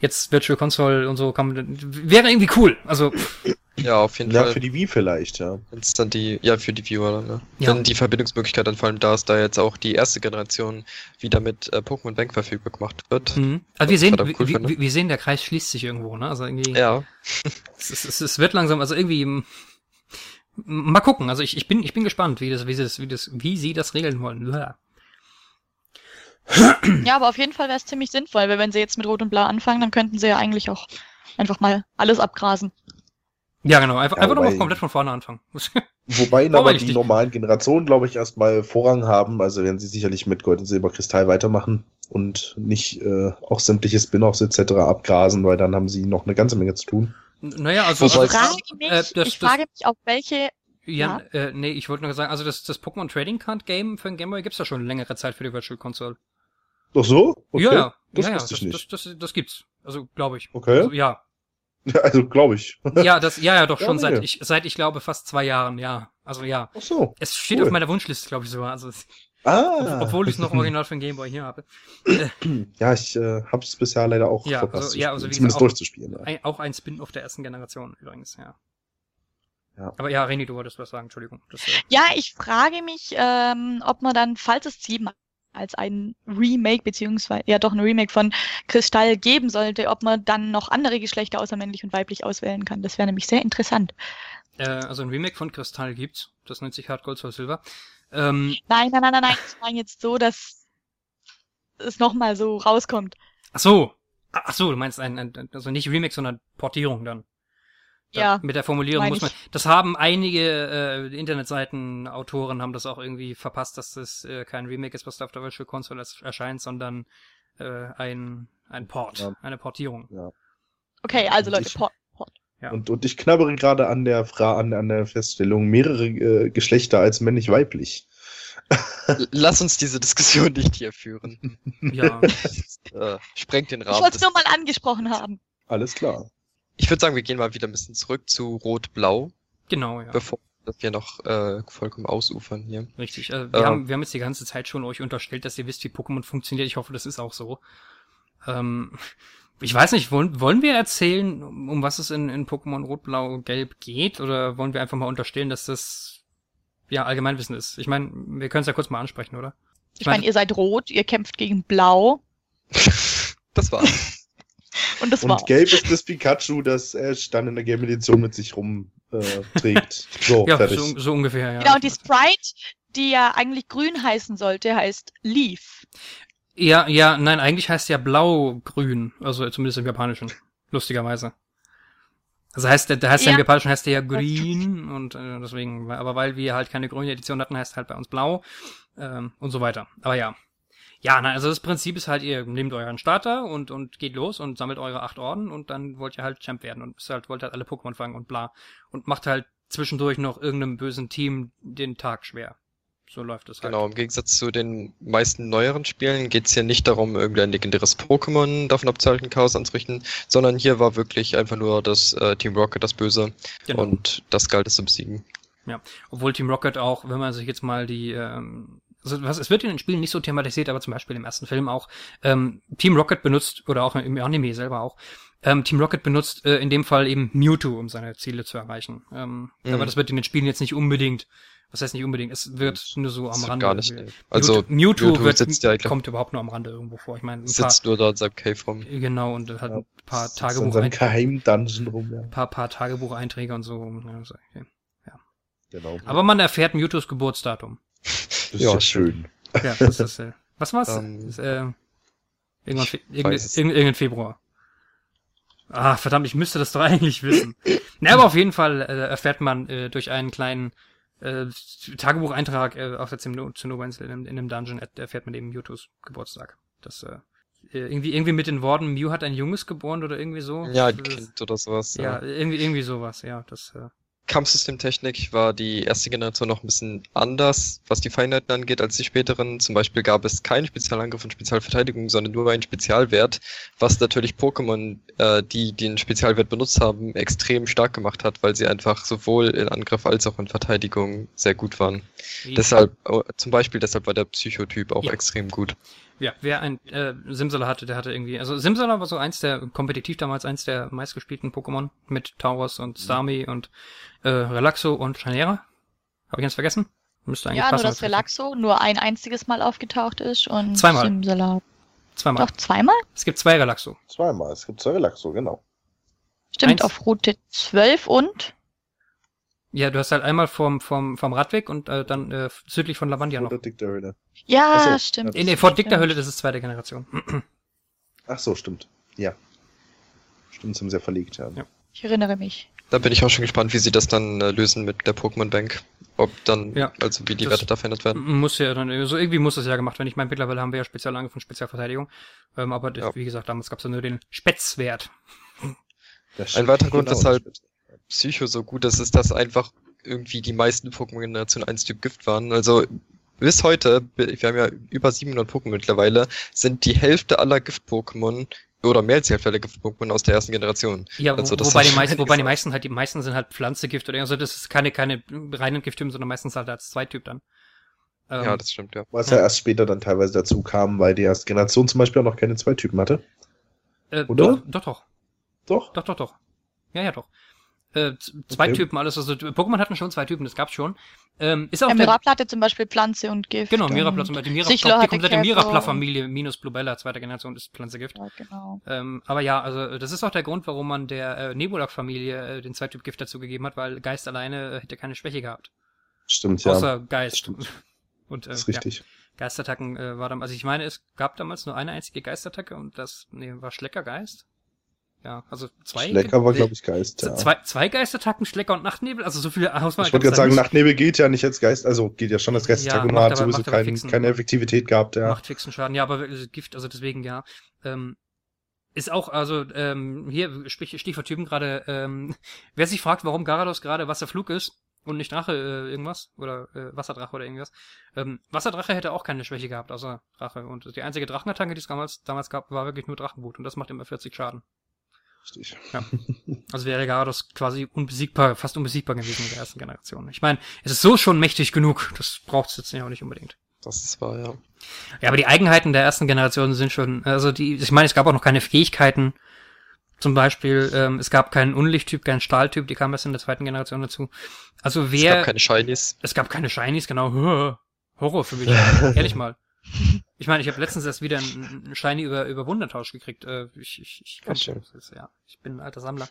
jetzt Virtual Console und so kann. man- Wäre irgendwie cool. Also Ja, auf jeden Ja, Fall. für die Wii vielleicht, ja. Wenn's dann die, ja, für die Viewer dann, ne? Ja. Wenn die Verbindungsmöglichkeit dann vor allem da ist, da jetzt auch die erste Generation wieder mit äh, Pokémon Bank verfügbar gemacht wird. Mhm. Also wir sehen, cool wir, wir, wir sehen, der Kreis schließt sich irgendwo, ne? Also irgendwie, Ja, es, es, es, wird langsam, also irgendwie, mal gucken. Also ich, ich bin, ich bin gespannt, wie das, wie das, wie das, wie sie das regeln wollen. Uah. Ja, aber auf jeden Fall wäre es ziemlich sinnvoll, weil wenn sie jetzt mit Rot und Blau anfangen, dann könnten sie ja eigentlich auch einfach mal alles abgrasen. Ja, genau. Einfach, Ja, einfach nochmal komplett von vorne anfangen. Wobei aber richtig. die normalen Generationen, glaube ich, erstmal Vorrang haben. Also werden sie sicherlich mit Gold und Silberkristall weitermachen und nicht äh, auch sämtliche Spin-offs etc. abgrasen, weil dann haben sie noch eine ganze Menge zu tun. Naja, also, Wobei- Ich also frage mich, äh, das- ich das- frage mich, auf welche Jan, äh, nee, ich wollte nur sagen, also das, das Pokémon Trading Card Game für den Game Boy gibt's ja schon längere Zeit für die Virtual Console. Doch so? Okay. Ja, ja, Das ja, ja, das, ich nicht. Das, das, das gibt's. Also, glaube ich. Okay. Also, ja. Ja, also glaube ich. Ja, das, ja, ja, doch Ja, schon seit nee. ich, seit ich glaube fast zwei Jahren, ja. Also, ja. Ach so. Es steht Cool. auf meiner Wunschliste, glaube ich sogar. Also, es- Ah. obwohl ich es noch original für den Game Boy hier habe. Ja, ich äh, habe es bisher leider auch Ja, verpasst, also- ja, also wie zumindest auch- durchzuspielen. Ja. Ein, auch ein Spin-off der ersten Generation übrigens, ja. Ja. Aber ja, Reni, du wolltest was sagen, Entschuldigung. Das, äh, Ja, ich frage mich, ähm, ob man dann, falls es sie mal als ein Remake, beziehungsweise ja doch ein Remake von Kristall geben sollte, ob man dann noch andere Geschlechter außer männlich und weiblich auswählen kann. Das wäre nämlich sehr interessant. äh, also ein Remake von Kristall gibt's. Das nennt sich Hard Gold Soul Silver. Ähm, Nein, nein, nein, nein, nein. Ich meine jetzt so, dass es nochmal so rauskommt. ach so. Ach so, du meinst ein, ein, also nicht Remake, sondern Portierung dann. Ja, Mit der Formulierung muss man. ich. Das haben einige äh, Internetseiten, Autoren haben das auch irgendwie verpasst, dass das äh, kein Remake ist, was da auf der Virtual Console erscheint, sondern äh, ein ein Port, Ja. eine Portierung. Okay, also Und Leute, ich- Port, Port. Ja. Und, und ich knabbere gerade an der Fra an, an der Feststellung, mehrere äh, Geschlechter als männlich-weiblich. Lass uns diese Diskussion nicht hier führen. Ja. äh, sprengt den Ich Rahmen. wollte es nur mal angesprochen haben. Alles klar. Ich würde sagen, wir gehen mal wieder ein bisschen zurück zu Rot-Blau, genau, ja. bevor wir noch äh, vollkommen ausufern hier. Richtig. Äh, wir, Ja. haben, wir haben jetzt die ganze Zeit schon euch unterstellt, dass ihr wisst, wie Pokémon funktioniert. Ich hoffe, das ist auch so. Ähm, ich weiß nicht, wollen, wollen wir erzählen, um was es in, in Pokémon Rot, Blau, Gelb geht? Oder wollen wir einfach mal unterstellen, dass das ja Allgemeinwissen ist? Ich meine, wir können es ja kurz mal ansprechen, oder? Ich meine, ihr seid rot, ihr kämpft gegen blau das war's. Und das Und gelb ist das Pikachu, das Ash dann in der Game Edition mit sich rumträgt. Äh, trägt. so, ja, fertig. so, so ungefähr, ja. Genau, und die Sprite, die ja eigentlich grün heißen sollte, heißt Leaf. Ja, ja, nein, eigentlich heißt ja Blau-Grün, also zumindest im Japanischen, lustigerweise. Also heißt der, der heißt ja, im Ja. Japanischen heißt der ja Green und äh, deswegen, aber weil wir halt keine grüne Edition hatten, heißt halt bei uns Blau ähm, und so weiter. Aber ja. Ja, nein, also das Prinzip ist halt, ihr nehmt euren Starter und, und geht los und sammelt eure acht Orden und dann wollt ihr halt Champ werden und bist halt, wollt halt alle Pokémon fangen und bla. Und macht halt zwischendurch noch irgendeinem bösen Team den Tag schwer. So läuft es halt. Genau, im Gegensatz zu den meisten neueren Spielen geht's hier nicht darum, irgendein legendäres Pokémon davon abzuhalten, Chaos anzurichten, sondern hier war wirklich einfach nur das äh, Team Rocket das Böse Genau. und das galt es zu besiegen. Obwohl Team Rocket auch, wenn man sich jetzt mal die, ähm, also was, es wird in den Spielen nicht so thematisiert, aber zum Beispiel im ersten Film auch, ähm, Team Rocket benutzt, oder auch im Anime selber auch, ähm, Team Rocket benutzt äh, in dem Fall eben Mewtwo, um seine Ziele zu erreichen. Ähm, Mhm. Aber das wird in den Spielen jetzt nicht unbedingt, was heißt nicht unbedingt, es wird nur so am wird Rande. gar nicht. Mewtwo, Also Mewtwo, Mewtwo wird, sitzt ja eigentlich- kommt überhaupt nur am Rande irgendwo vor. Ich meine, ein paar, sitzt nur da in seinem Cave rum. genau, und hat Ja, ein paar Tagebuch seinem Geheim-Dungeon rum, ja. paar, paar Tagebucheinträge und so. Ja, so, okay. Genau. Aber man erfährt Mewtwos Geburtsdatum. Das ist ja, ja schön. Ja, das ist, äh, was war's? Ähm, Das, äh, irgendwann, Fe ich irgend, irgendein Februar. Ah, verdammt, ich müsste das doch eigentlich wissen. Na, aber auf jeden Fall äh, erfährt man äh, durch einen kleinen äh, Tagebucheintrag äh, auf der Zinnoberinsel in, einem- in einem Dungeon er- erfährt man eben Mewtwo's Geburtstag. Das äh, äh, irgendwie irgendwie mit den Worten Mew hat ein Junges geboren oder irgendwie so. Ja, ein Das- Kind oder sowas. Ja, irgendwie irgendwie sowas. Ja, das. Äh, Kampfsystemtechnik war die erste Generation noch ein bisschen anders, was die Feinheiten angeht, als die späteren. Zum Beispiel gab es keinen Spezialangriff und Spezialverteidigung, sondern nur einen Spezialwert, was natürlich Pokémon, äh, die den Spezialwert benutzt haben, extrem stark gemacht hat, weil sie einfach sowohl in Angriff als auch in Verteidigung sehr gut waren. Deshalb, äh, zum Beispiel deshalb war der Psychotyp auch Ja. extrem gut. Ja, wer ein äh, Simsala hatte, der hatte irgendwie, also Simsala war so eins der, kompetitiv damals eins der meistgespielten Pokémon mit Tauros und Starmie und äh, Relaxo und Chanera. Habe ich jetzt vergessen? Müsste eigentlich Ja, nur dass Relaxo nur ein einziges Mal aufgetaucht ist und Zweimal. Simsala. Zweimal. Doch, zweimal? Es gibt zwei Relaxo. Zweimal. Es gibt zwei Relaxo, genau. Stimmt, Eins. auf Route 12 und? Ja, du hast halt einmal vom, vom, vom Radweg und äh, dann äh, südlich von Lavandia noch. Dick der Höhle. Ja, so, stimmt. ja. In der Fort Dick der Höhle, das ist zweite Generation. Ach so, stimmt. Ja. Stimmt, sind sehr verlegt, ja. Ja. Ich erinnere mich. Da bin ich auch schon gespannt, wie sie das dann äh, lösen mit der Pokémon Bank. Ob dann, Ja, also wie die Werte da verändert werden. Muss ja dann, so irgendwie muss das ja gemacht werden. Ich meine, mittlerweile haben wir ja Spezialangriff und Spezialverteidigung. Ähm, aber das, Ja. wie gesagt, damals gab es ja nur den Spätzwert. Ein weiterer Grund, genau, weshalb stimmt. Psycho so gut ist, ist, dass einfach irgendwie die meisten Pokémon Generation 1 Typ Gift waren. Also bis heute, wir haben ja über 700 Pokémon mittlerweile, sind die Hälfte aller Gift-Pokémon oder mehr als die Hälfte aller Gift-Pokémon aus der ersten Generation. Ja, wo, Also das wobei, die meisten, wobei die meisten halt, die meisten sind halt Pflanzegift oder also das ist keine, keine reinen Gifttypen, sondern meistens halt als Zweityp dann. Ähm, Ja, das stimmt, ja. Was ja erst später dann teilweise dazu kam, weil die erste Generation zum Beispiel auch noch keine zwei Typen hatte. äh, oder? Doch, doch, doch, Doch? doch, doch, doch. Ja, ja, doch. Äh, zwei Okay. Typen, alles, also Pokémon hatten schon zwei Typen, das gab's schon. Ähm, ist auch Der der, Mirapla hatte zum Beispiel Pflanze und Gift. genau, Mirapla zum Beispiel, die, Mira, Sichlo die komplette Mirapla-Familie minus Blubella, zweite Generation, ist Pflanzegift. Ja, genau. Ähm, aber ja, also das ist auch der Grund, warum man der äh, Nebulak-Familie äh, den Zweityp Gift dazu gegeben hat, weil Geist alleine äh, hätte keine Schwäche gehabt. Stimmt, ja. Außer Geist. stimmt. Und, äh, das ist ja. richtig. Geistattacken äh, war dann, also ich meine, es gab damals nur eine einzige Geistattacke und das, nee, war Schleckergeist. Ja, also zwei. Schlecker war, glaube ich, Geist. Ja. Zwei, zwei Geistattacken, Schlecker und Nachtnebel, also so viele Auswahl. Ich wollte gerade sagen, Nachtnebel geht ja nicht als Geist, also geht ja schon als Geistattacke, Ja, macht hat sowieso kein, fixen- keine Effektivität gehabt, ja. Macht fixen Schaden, ja, aber Gift, also deswegen ja. Ähm, ist auch, also ähm, hier sprich, Stichwort Typen gerade, ähm, wer sich fragt, warum Garados gerade Wasserflug ist und nicht Drache äh, irgendwas oder äh, Wasserdrache oder irgendwas. Ähm, Wasserdrache hätte auch keine Schwäche gehabt, außer Drache. Und die einzige Drachenattacke, die es damals, damals gab, war wirklich nur Drachenwut und das macht immer 40 Schaden. Richtig. Also wäre Garados quasi unbesiegbar, fast unbesiegbar gewesen in der ersten Generation. Ich meine, es ist so schon mächtig genug, das braucht es jetzt ja auch nicht unbedingt. Das ist wahr, ja. Ja, aber die Eigenheiten der ersten Generation sind schon, also die, ich meine, es gab auch noch keine Fähigkeiten. Zum Beispiel, ähm, es gab keinen Unlichttyp, keinen Stahltyp, die kamen erst in der zweiten Generation dazu. Also Es wer, gab keine Shinies. es gab keine Shinies, genau, Horror für mich, ehrlich mal. Ich meine, ich habe letztens erst wieder einen Shiny über, über Wundertausch gekriegt. Äh, ich, ich, ich, das ist, ja, ich bin ein alter Sammler.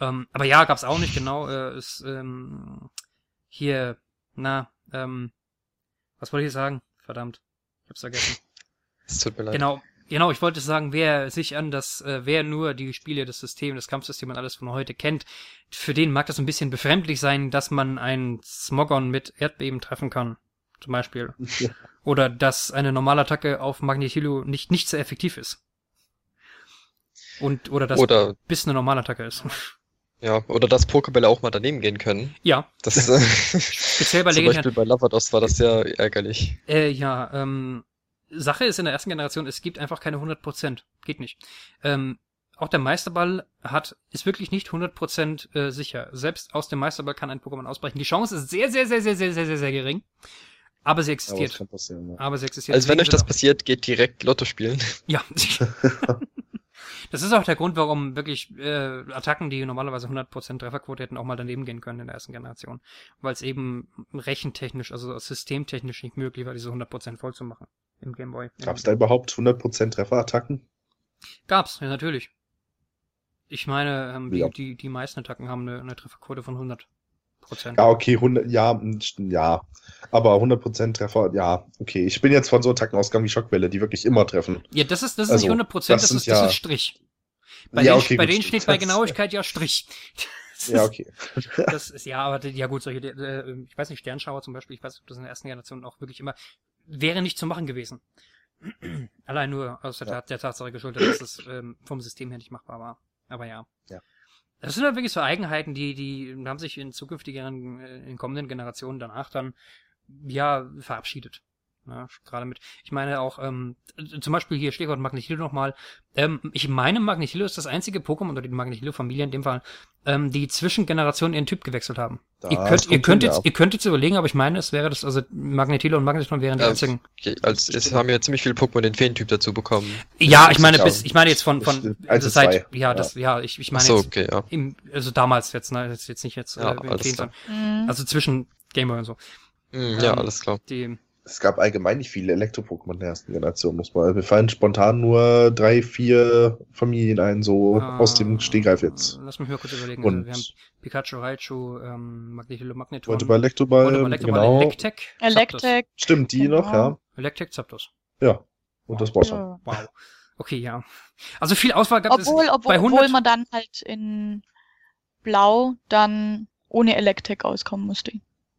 Ähm, aber ja, gab's auch nicht genau. Äh, ist, ähm, hier, na, ähm, was wollte ich sagen? Verdammt, ich hab's vergessen. Es tut mir leid. Genau, genau, ich wollte sagen, wer sich an das, äh, wer nur die Spiele, das System, das Kampfsystem und alles von heute kennt, für den mag das ein bisschen befremdlich sein, dass man einen Smogon mit Erdbeben treffen kann. Zum Beispiel. Ja. Oder dass eine normale Attacke auf Magnetilo nicht, nicht sehr effektiv ist. Und, oder dass Oder, bis eine normale Attacke ist. ja, oder dass Pokébälle auch mal daneben gehen können. ja, Das, äh, speziell bei zum Beispiel bei Lavados war das sehr ärgerlich. Äh, ja, ähm, Sache ist in der ersten Generation, es gibt einfach keine 100%. Geht nicht. Ähm, auch der Meisterball hat, ist wirklich nicht 100% äh, sicher. Selbst aus dem Meisterball kann ein Pokémon ausbrechen. Die Chance ist sehr, sehr, sehr, sehr, sehr, sehr, sehr, sehr gering. Aber sie Aber existiert. passieren, ja. Aber sie existiert. Also wenn euch das passiert, geht direkt Lotto spielen. Ja. das ist auch der Grund, warum wirklich äh, Attacken, die normalerweise 100% Trefferquote hätten, auch mal daneben gehen können in der ersten Generation. Weil es eben rechentechnisch, also systemtechnisch nicht möglich war, diese 100% voll zu machen im Gameboy. Gab es da überhaupt 100% Trefferattacken? Gab's, ja, natürlich. Ich meine, ähm, die, Ja. die, die meisten Attacken haben eine, eine Trefferquote von 100 Prozent. Ja, okay, 100, ja, ja. Aber 100% Treffer, ja, okay. Ich bin jetzt von so Attacken ausgegangen wie Schockwelle, die wirklich immer treffen. Ja, das ist, das ist Also, nicht 100 Prozent, das das, ist, das ja- ist Strich. Bei, Ja, denen, okay, bei gut, denen steht bei das- Genauigkeit ja Strich. Das Ja, ist- okay. Das ist, ja, aber ja gut, solche, äh, ich weiß nicht, Sternschauer zum Beispiel, ich weiß nicht, ob das in der ersten Generation auch wirklich immer, wäre nicht zu machen gewesen. Allein nur aus der, Ja. Der Tatsache geschuldet, dass es ähm, vom System her nicht machbar war. Aber ja. Ja. Das sind halt wirklich so Eigenheiten, die, die haben sich in zukünftigeren, äh, in kommenden Generationen danach dann, ja, verabschiedet. Ja, gerade mit, ich meine auch, ähm, äh, zum Beispiel hier Stichwort Magnetilo nochmal. Ähm, ich meine, Magnetilo ist das einzige Pokémon oder die Magnetilo-Familie in dem Fall, ähm, die zwischen Generationen ihren Typ gewechselt haben. Da ihr könnt, ihr könnt jetzt, ja. ihr könnt jetzt überlegen, aber ich meine, es wäre das, also Magnetilo und Magnetron wären die Ja, einzigen. Okay, als, es haben ja ziemlich viele Pokémon den Feentyp dazu bekommen. Ja, ich meine, Ja. bis, ich meine jetzt von, von, also seit, ja, das, ja, ich, ich meine so, jetzt, okay, ja. im, also damals jetzt, ne, jetzt, jetzt nicht jetzt, Ja, äh, Feen, sondern, Mhm. also zwischen Gameboy und so. Hm, ja, Ähm, alles klar. Die, Es gab allgemein nicht viele Elektro-Pokémon in der ersten Generation, muss man. Wir fallen spontan nur drei, vier Familien ein, so aus dem Stegreif jetzt. Lass mich mal kurz überlegen. Und also wir haben Pikachu, Raichu, ähm, Magnetilo, Magnetron. wollte bei Elektroball, Warte mal, Elektroball, genau. Electek. Electric. Stimmt, die Genau. noch, ja. Electek, Zapdos. Ja. Und das war's schon. Ja. Wow. Okay, ja. Also viel Auswahl gab Obwohl, es obwohl, bei 100. obwohl man dann halt in Blau dann ohne Electric auskommen musste.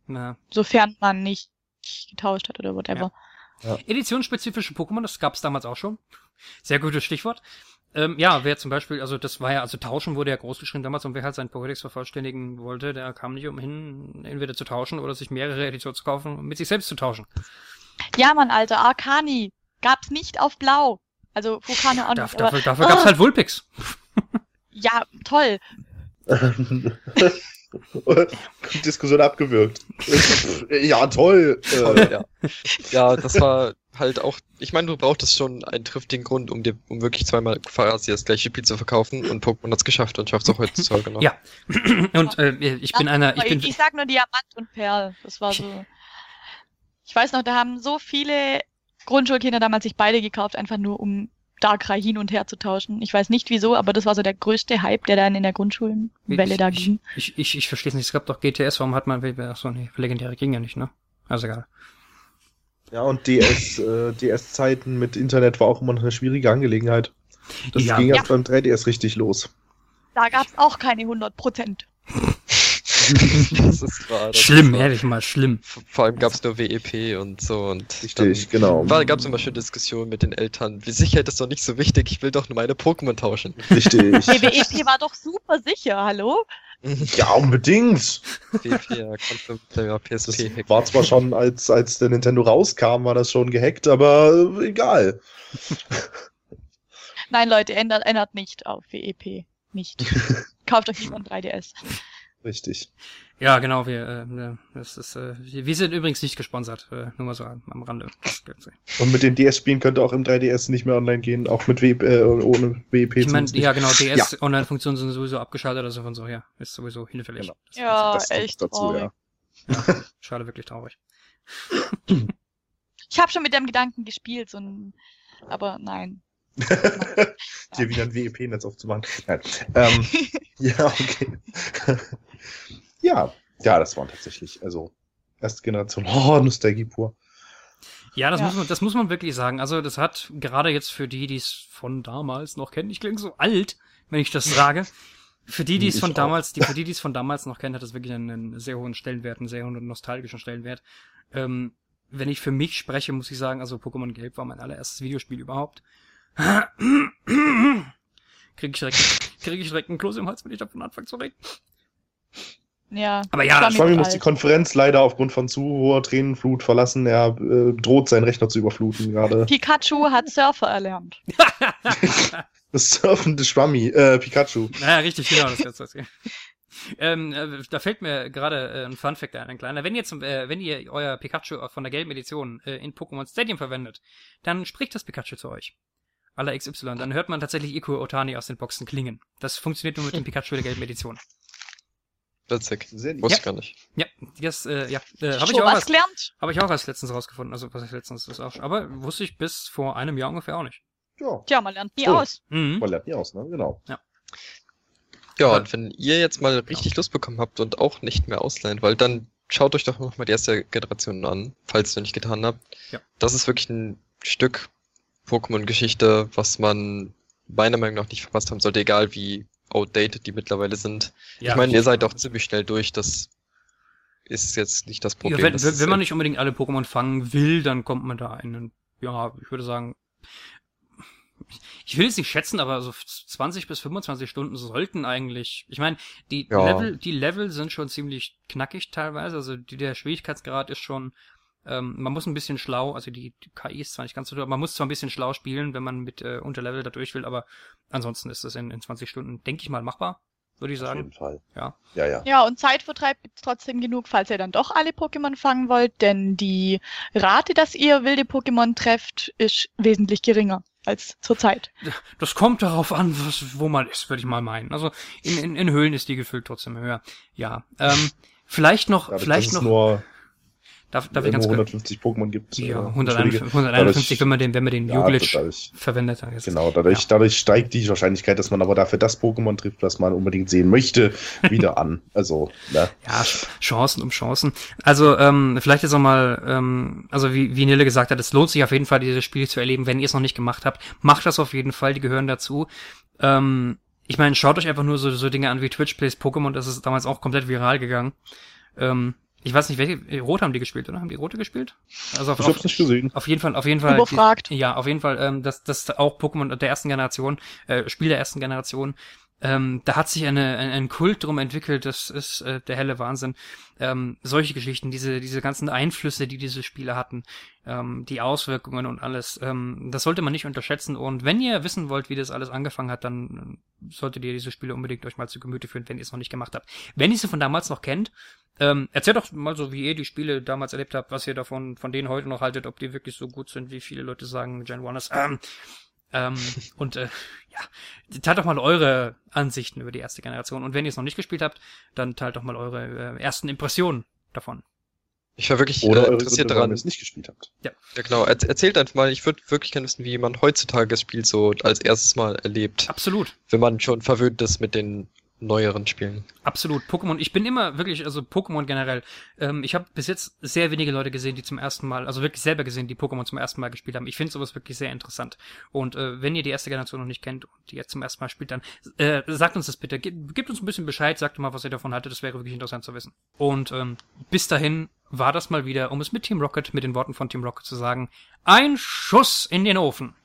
Na, Sofern man nicht getauscht hat oder whatever. Editionsspezifische Pokémon, das gab es damals auch schon. Sehr gutes Stichwort. Ähm, ja, wer zum Beispiel, also das war ja, also tauschen wurde ja groß geschrieben damals und wer halt seinen Pokédex vervollständigen wollte, der kam nicht umhin, entweder zu tauschen oder sich mehrere Editionen zu kaufen und mit sich selbst zu tauschen. Ja, Mann, Alter, Arcani gab's nicht auf Blau. Also Vulkane auch nicht. Dafür dafür gab's halt Vulpix. ja, toll. Diskussion abgewürgt. ja, toll. Toll, Äh, ja. ja, das war halt auch, ich meine, du brauchtest schon einen triftigen Grund, um dir, um wirklich zweimal Farasi das gleiche Spiel zu verkaufen und Pokémon hat's geschafft und schafft es auch heutzutage noch. Ja. Und äh, ich bin einer, ich Aber bin, ich, ich sag nur Diamant und Perl. Das war so. Ich weiß noch, da haben so viele Grundschulkinder damals sich beide gekauft, einfach nur um Darkrai hin und her zu tauschen. Ich weiß nicht wieso, aber das war so der größte Hype, der dann in der Grundschulenwelle da ging. ich, ich, ich, verstehe es nicht. Es gab doch GTS, warum hat man, ach so, nee, legendäre ging ja nicht, ne? Also egal. ja, und DS, äh, DS-Zeiten mit Internet war auch immer noch eine schwierige Angelegenheit. Das Ja. ging Ja. erst beim 3DS richtig los. Da gab's auch keine 100 Prozent. Das ist das Schlimm, wahr. ehrlich mal, schlimm. Vor allem gab's nur WEP und so und Richtig, genau. War, gab's immer schön Diskussionen mit den Eltern. Wie Sicherheit ist doch nicht so wichtig, ich will doch nur meine Pokémon tauschen. Richtig. BWEP war doch super sicher, hallo? ja, unbedingt. WEP, PSP. Hack. war zwar schon, als, als der Nintendo rauskam, war das schon gehackt, aber egal. Nein, Leute, ändert, ändert nicht auf WEP. Nicht. Kauft euch lieber ein 3DS. Richtig. Ja, genau, wir, äh, das ist, äh, wir sind übrigens nicht gesponsert, äh, nur mal so am, am Rande. Und mit den DS-Spielen könnte auch im 3DS nicht mehr online gehen, auch mit WP, äh, ohne WP. Ich meine, zumindest ja genau, DS-Online-Funktionen sind sowieso abgeschaltet, also von so, ja, ist sowieso hinfällig. Genau. Das- Ja, Das echt dazu, traurig. ja. ja, schade, wirklich traurig. Ich habe schon mit dem Gedanken gespielt, so ein, aber nein. Dir wieder ein WEP-Netz aufzumachen. Nein. Ähm, ja, okay. ja, ja, das waren tatsächlich, also erste Generation, oh, Nostalgie pur. Ja, das Ja. muss man, das muss man wirklich sagen. Also das hat gerade jetzt für die, die es von damals noch kennen, ich klinge so alt, wenn ich das sage. Für die, die es von auch. damals, die, für die, die es von damals noch kennen, hat das wirklich einen, einen sehr hohen Stellenwert, einen sehr hohen nostalgischen Stellenwert. Ähm, wenn ich für mich spreche, muss ich sagen, also Pokémon Gelb war mein allererstes Videospiel überhaupt. Krieg ich direkt, krieg ich direkt einen Kloß im Hals, wenn ich davon anfange zu reden. Ja. Aber ja, Schwami muss die. Konferenz leider aufgrund von zu hoher Tränenflut verlassen. Er äh, droht, seinen Rechner zu überfluten gerade. Pikachu hat Surfer erlernt. Das surfende Schwammi, äh, Pikachu. Naja, richtig, genau, das kannst du erzählen. Ähm, äh, da fällt mir gerade äh, ein Fun Fact ein, ein kleiner. Wenn ihr, zum, äh, wenn ihr euer Pikachu von der gelben Edition äh, in Pokémon Stadium verwendet, dann spricht das Pikachu zu euch. Aller XY. Dann hört man tatsächlich Iko Otani aus den Boxen klingen. Das funktioniert nur mit dem Pikachu der gelben Edition. Witzig. Sehr lieb. Wusste Ja. ich gar nicht. Ja, das, äh, ja, äh, habe ich Schon auch was erst, gelernt? habe ich auch erst letztens rausgefunden. Also, was ich letztens ist auch, aber wusste ich bis vor einem Jahr ungefähr auch nicht. Ja, Tja, man lernt nie Oh. aus. Mhm. man lernt nie aus, ne? Genau. Ja, Aber- und wenn ihr jetzt mal richtig Lust bekommen habt und auch nicht mehr ausleihen wollt, dann schaut euch doch nochmal die erste Generation an, falls ihr noch nicht getan habt. Ja. Das ist wirklich ein Stück Pokémon-Geschichte, was man meiner Meinung nach nicht verpasst haben sollte, egal wie outdated die mittlerweile sind. Ja, ich meine, ihr seid auch ziemlich schnell durch, das ist jetzt nicht das Problem. Ja, wenn, das wenn, man echt- nicht unbedingt alle Pokémon fangen will, dann kommt man da in, einen- ja, ich würde sagen, ich will es nicht schätzen, aber so 20 bis 25 Stunden sollten eigentlich, ich meine, die Ja. Level, die Level sind schon ziemlich knackig teilweise, also die, der Schwierigkeitsgrad ist schon, ähm, man muss ein bisschen schlau, also die, die KI ist zwar nicht ganz so, aber man muss zwar ein bisschen schlau spielen, wenn man mit äh, Unterlevel da durch will, aber ansonsten ist das in, in 20 Stunden, denke ich mal, machbar, würde ich Auf sagen. jeden Fall. Ja. Ja, ja. Ja, und Zeitvertreib gibt's trotzdem genug, falls ihr dann doch alle Pokémon fangen wollt, denn die Rate, dass ihr wilde Pokémon trefft, ist wesentlich geringer als zurzeit. Das kommt darauf an, was, wo man ist, würde ich mal meinen. Also in, in, in Höhlen ist die gefüllt trotzdem höher. Ja. Ähm, vielleicht noch, Dadurch, vielleicht noch, darf, darf äh, ich ganz nur kurz. 150 Pokémon gibt. Ja, äh, 151, Entschuldige. 151 Dadurch- wenn man den, wenn man den Ja, Juglitch dadurch, verwendet. es- genau, dadurch, Ja. dadurch steigt die Wahrscheinlichkeit, dass man aber dafür das Pokémon trifft, was man unbedingt sehen möchte, wieder an. Also, ne? Ja, Ch- Chancen um Chancen. Also, ähm, vielleicht jetzt nochmal, ähm, also wie, wie Nille gesagt hat, es lohnt sich auf jeden Fall, dieses Spiel zu erleben, wenn ihr es noch nicht gemacht habt. Macht das auf jeden Fall, die gehören dazu. Ähm, ich meine, schaut euch einfach nur so, so Dinge an wie Twitch Plays Pokémon, das ist damals auch komplett viral gegangen. Ähm, ich weiß nicht, welche, Rot haben die gespielt, oder? Haben die Rote gespielt? Also auf, Ich hab's nicht gesehen. auf jeden Fall, auf jeden Fall. Überfragt. Die, ja, auf jeden Fall, ähm, das, das ist auch Pokémon der ersten Generation, äh, Spiel der ersten Generation. Ähm, da hat sich eine, ein, ein Kult drum entwickelt, das ist äh, der helle Wahnsinn. Ähm, solche Geschichten, diese, diese ganzen Einflüsse, die diese Spiele hatten, ähm, die Auswirkungen und alles, ähm, das sollte man nicht unterschätzen. Und wenn ihr wissen wollt, wie das alles angefangen hat, dann äh, solltet ihr diese Spiele unbedingt euch mal zu Gemüte führen, wenn ihr es noch nicht gemacht habt. Wenn ihr sie von damals noch kennt, ähm, erzählt doch mal so, wie ihr die Spiele damals erlebt habt, was ihr davon, von denen heute noch haltet, ob die wirklich so gut sind, wie viele Leute sagen, Gen 1 ist. Ähm, ähm, und äh, ja, teilt doch mal eure Ansichten über die erste Generation. Und wenn ihr es noch nicht gespielt habt, dann teilt doch mal eure äh, ersten Impressionen davon. Ich war wirklich Oder äh, interessiert daran. ihr es nicht gespielt habt. Ja, genau. Er erzählt einfach mal, ich würde wirklich gerne wissen, wie man heutzutage das Spiel so als erstes Mal erlebt. Absolut. Wenn man schon verwöhnt ist mit den neueren Spielen. Absolut. Pokémon, ich bin immer wirklich, also Pokémon generell, ähm, ich habe bis jetzt sehr wenige Leute gesehen, die zum ersten Mal, also wirklich selber gesehen, die Pokémon zum ersten Mal gespielt haben. Ich finde sowas wirklich sehr interessant. Und äh, wenn ihr die erste Generation noch nicht kennt und die jetzt zum ersten Mal spielt, dann äh, sagt uns das bitte. Gib, gebt uns ein bisschen Bescheid, sagt mal, was ihr davon haltet. Das wäre wirklich interessant zu wissen. Und ähm, bis dahin war das mal wieder, um es mit Team Rocket, mit den Worten von Team Rocket zu sagen, ein Schuss in den Ofen.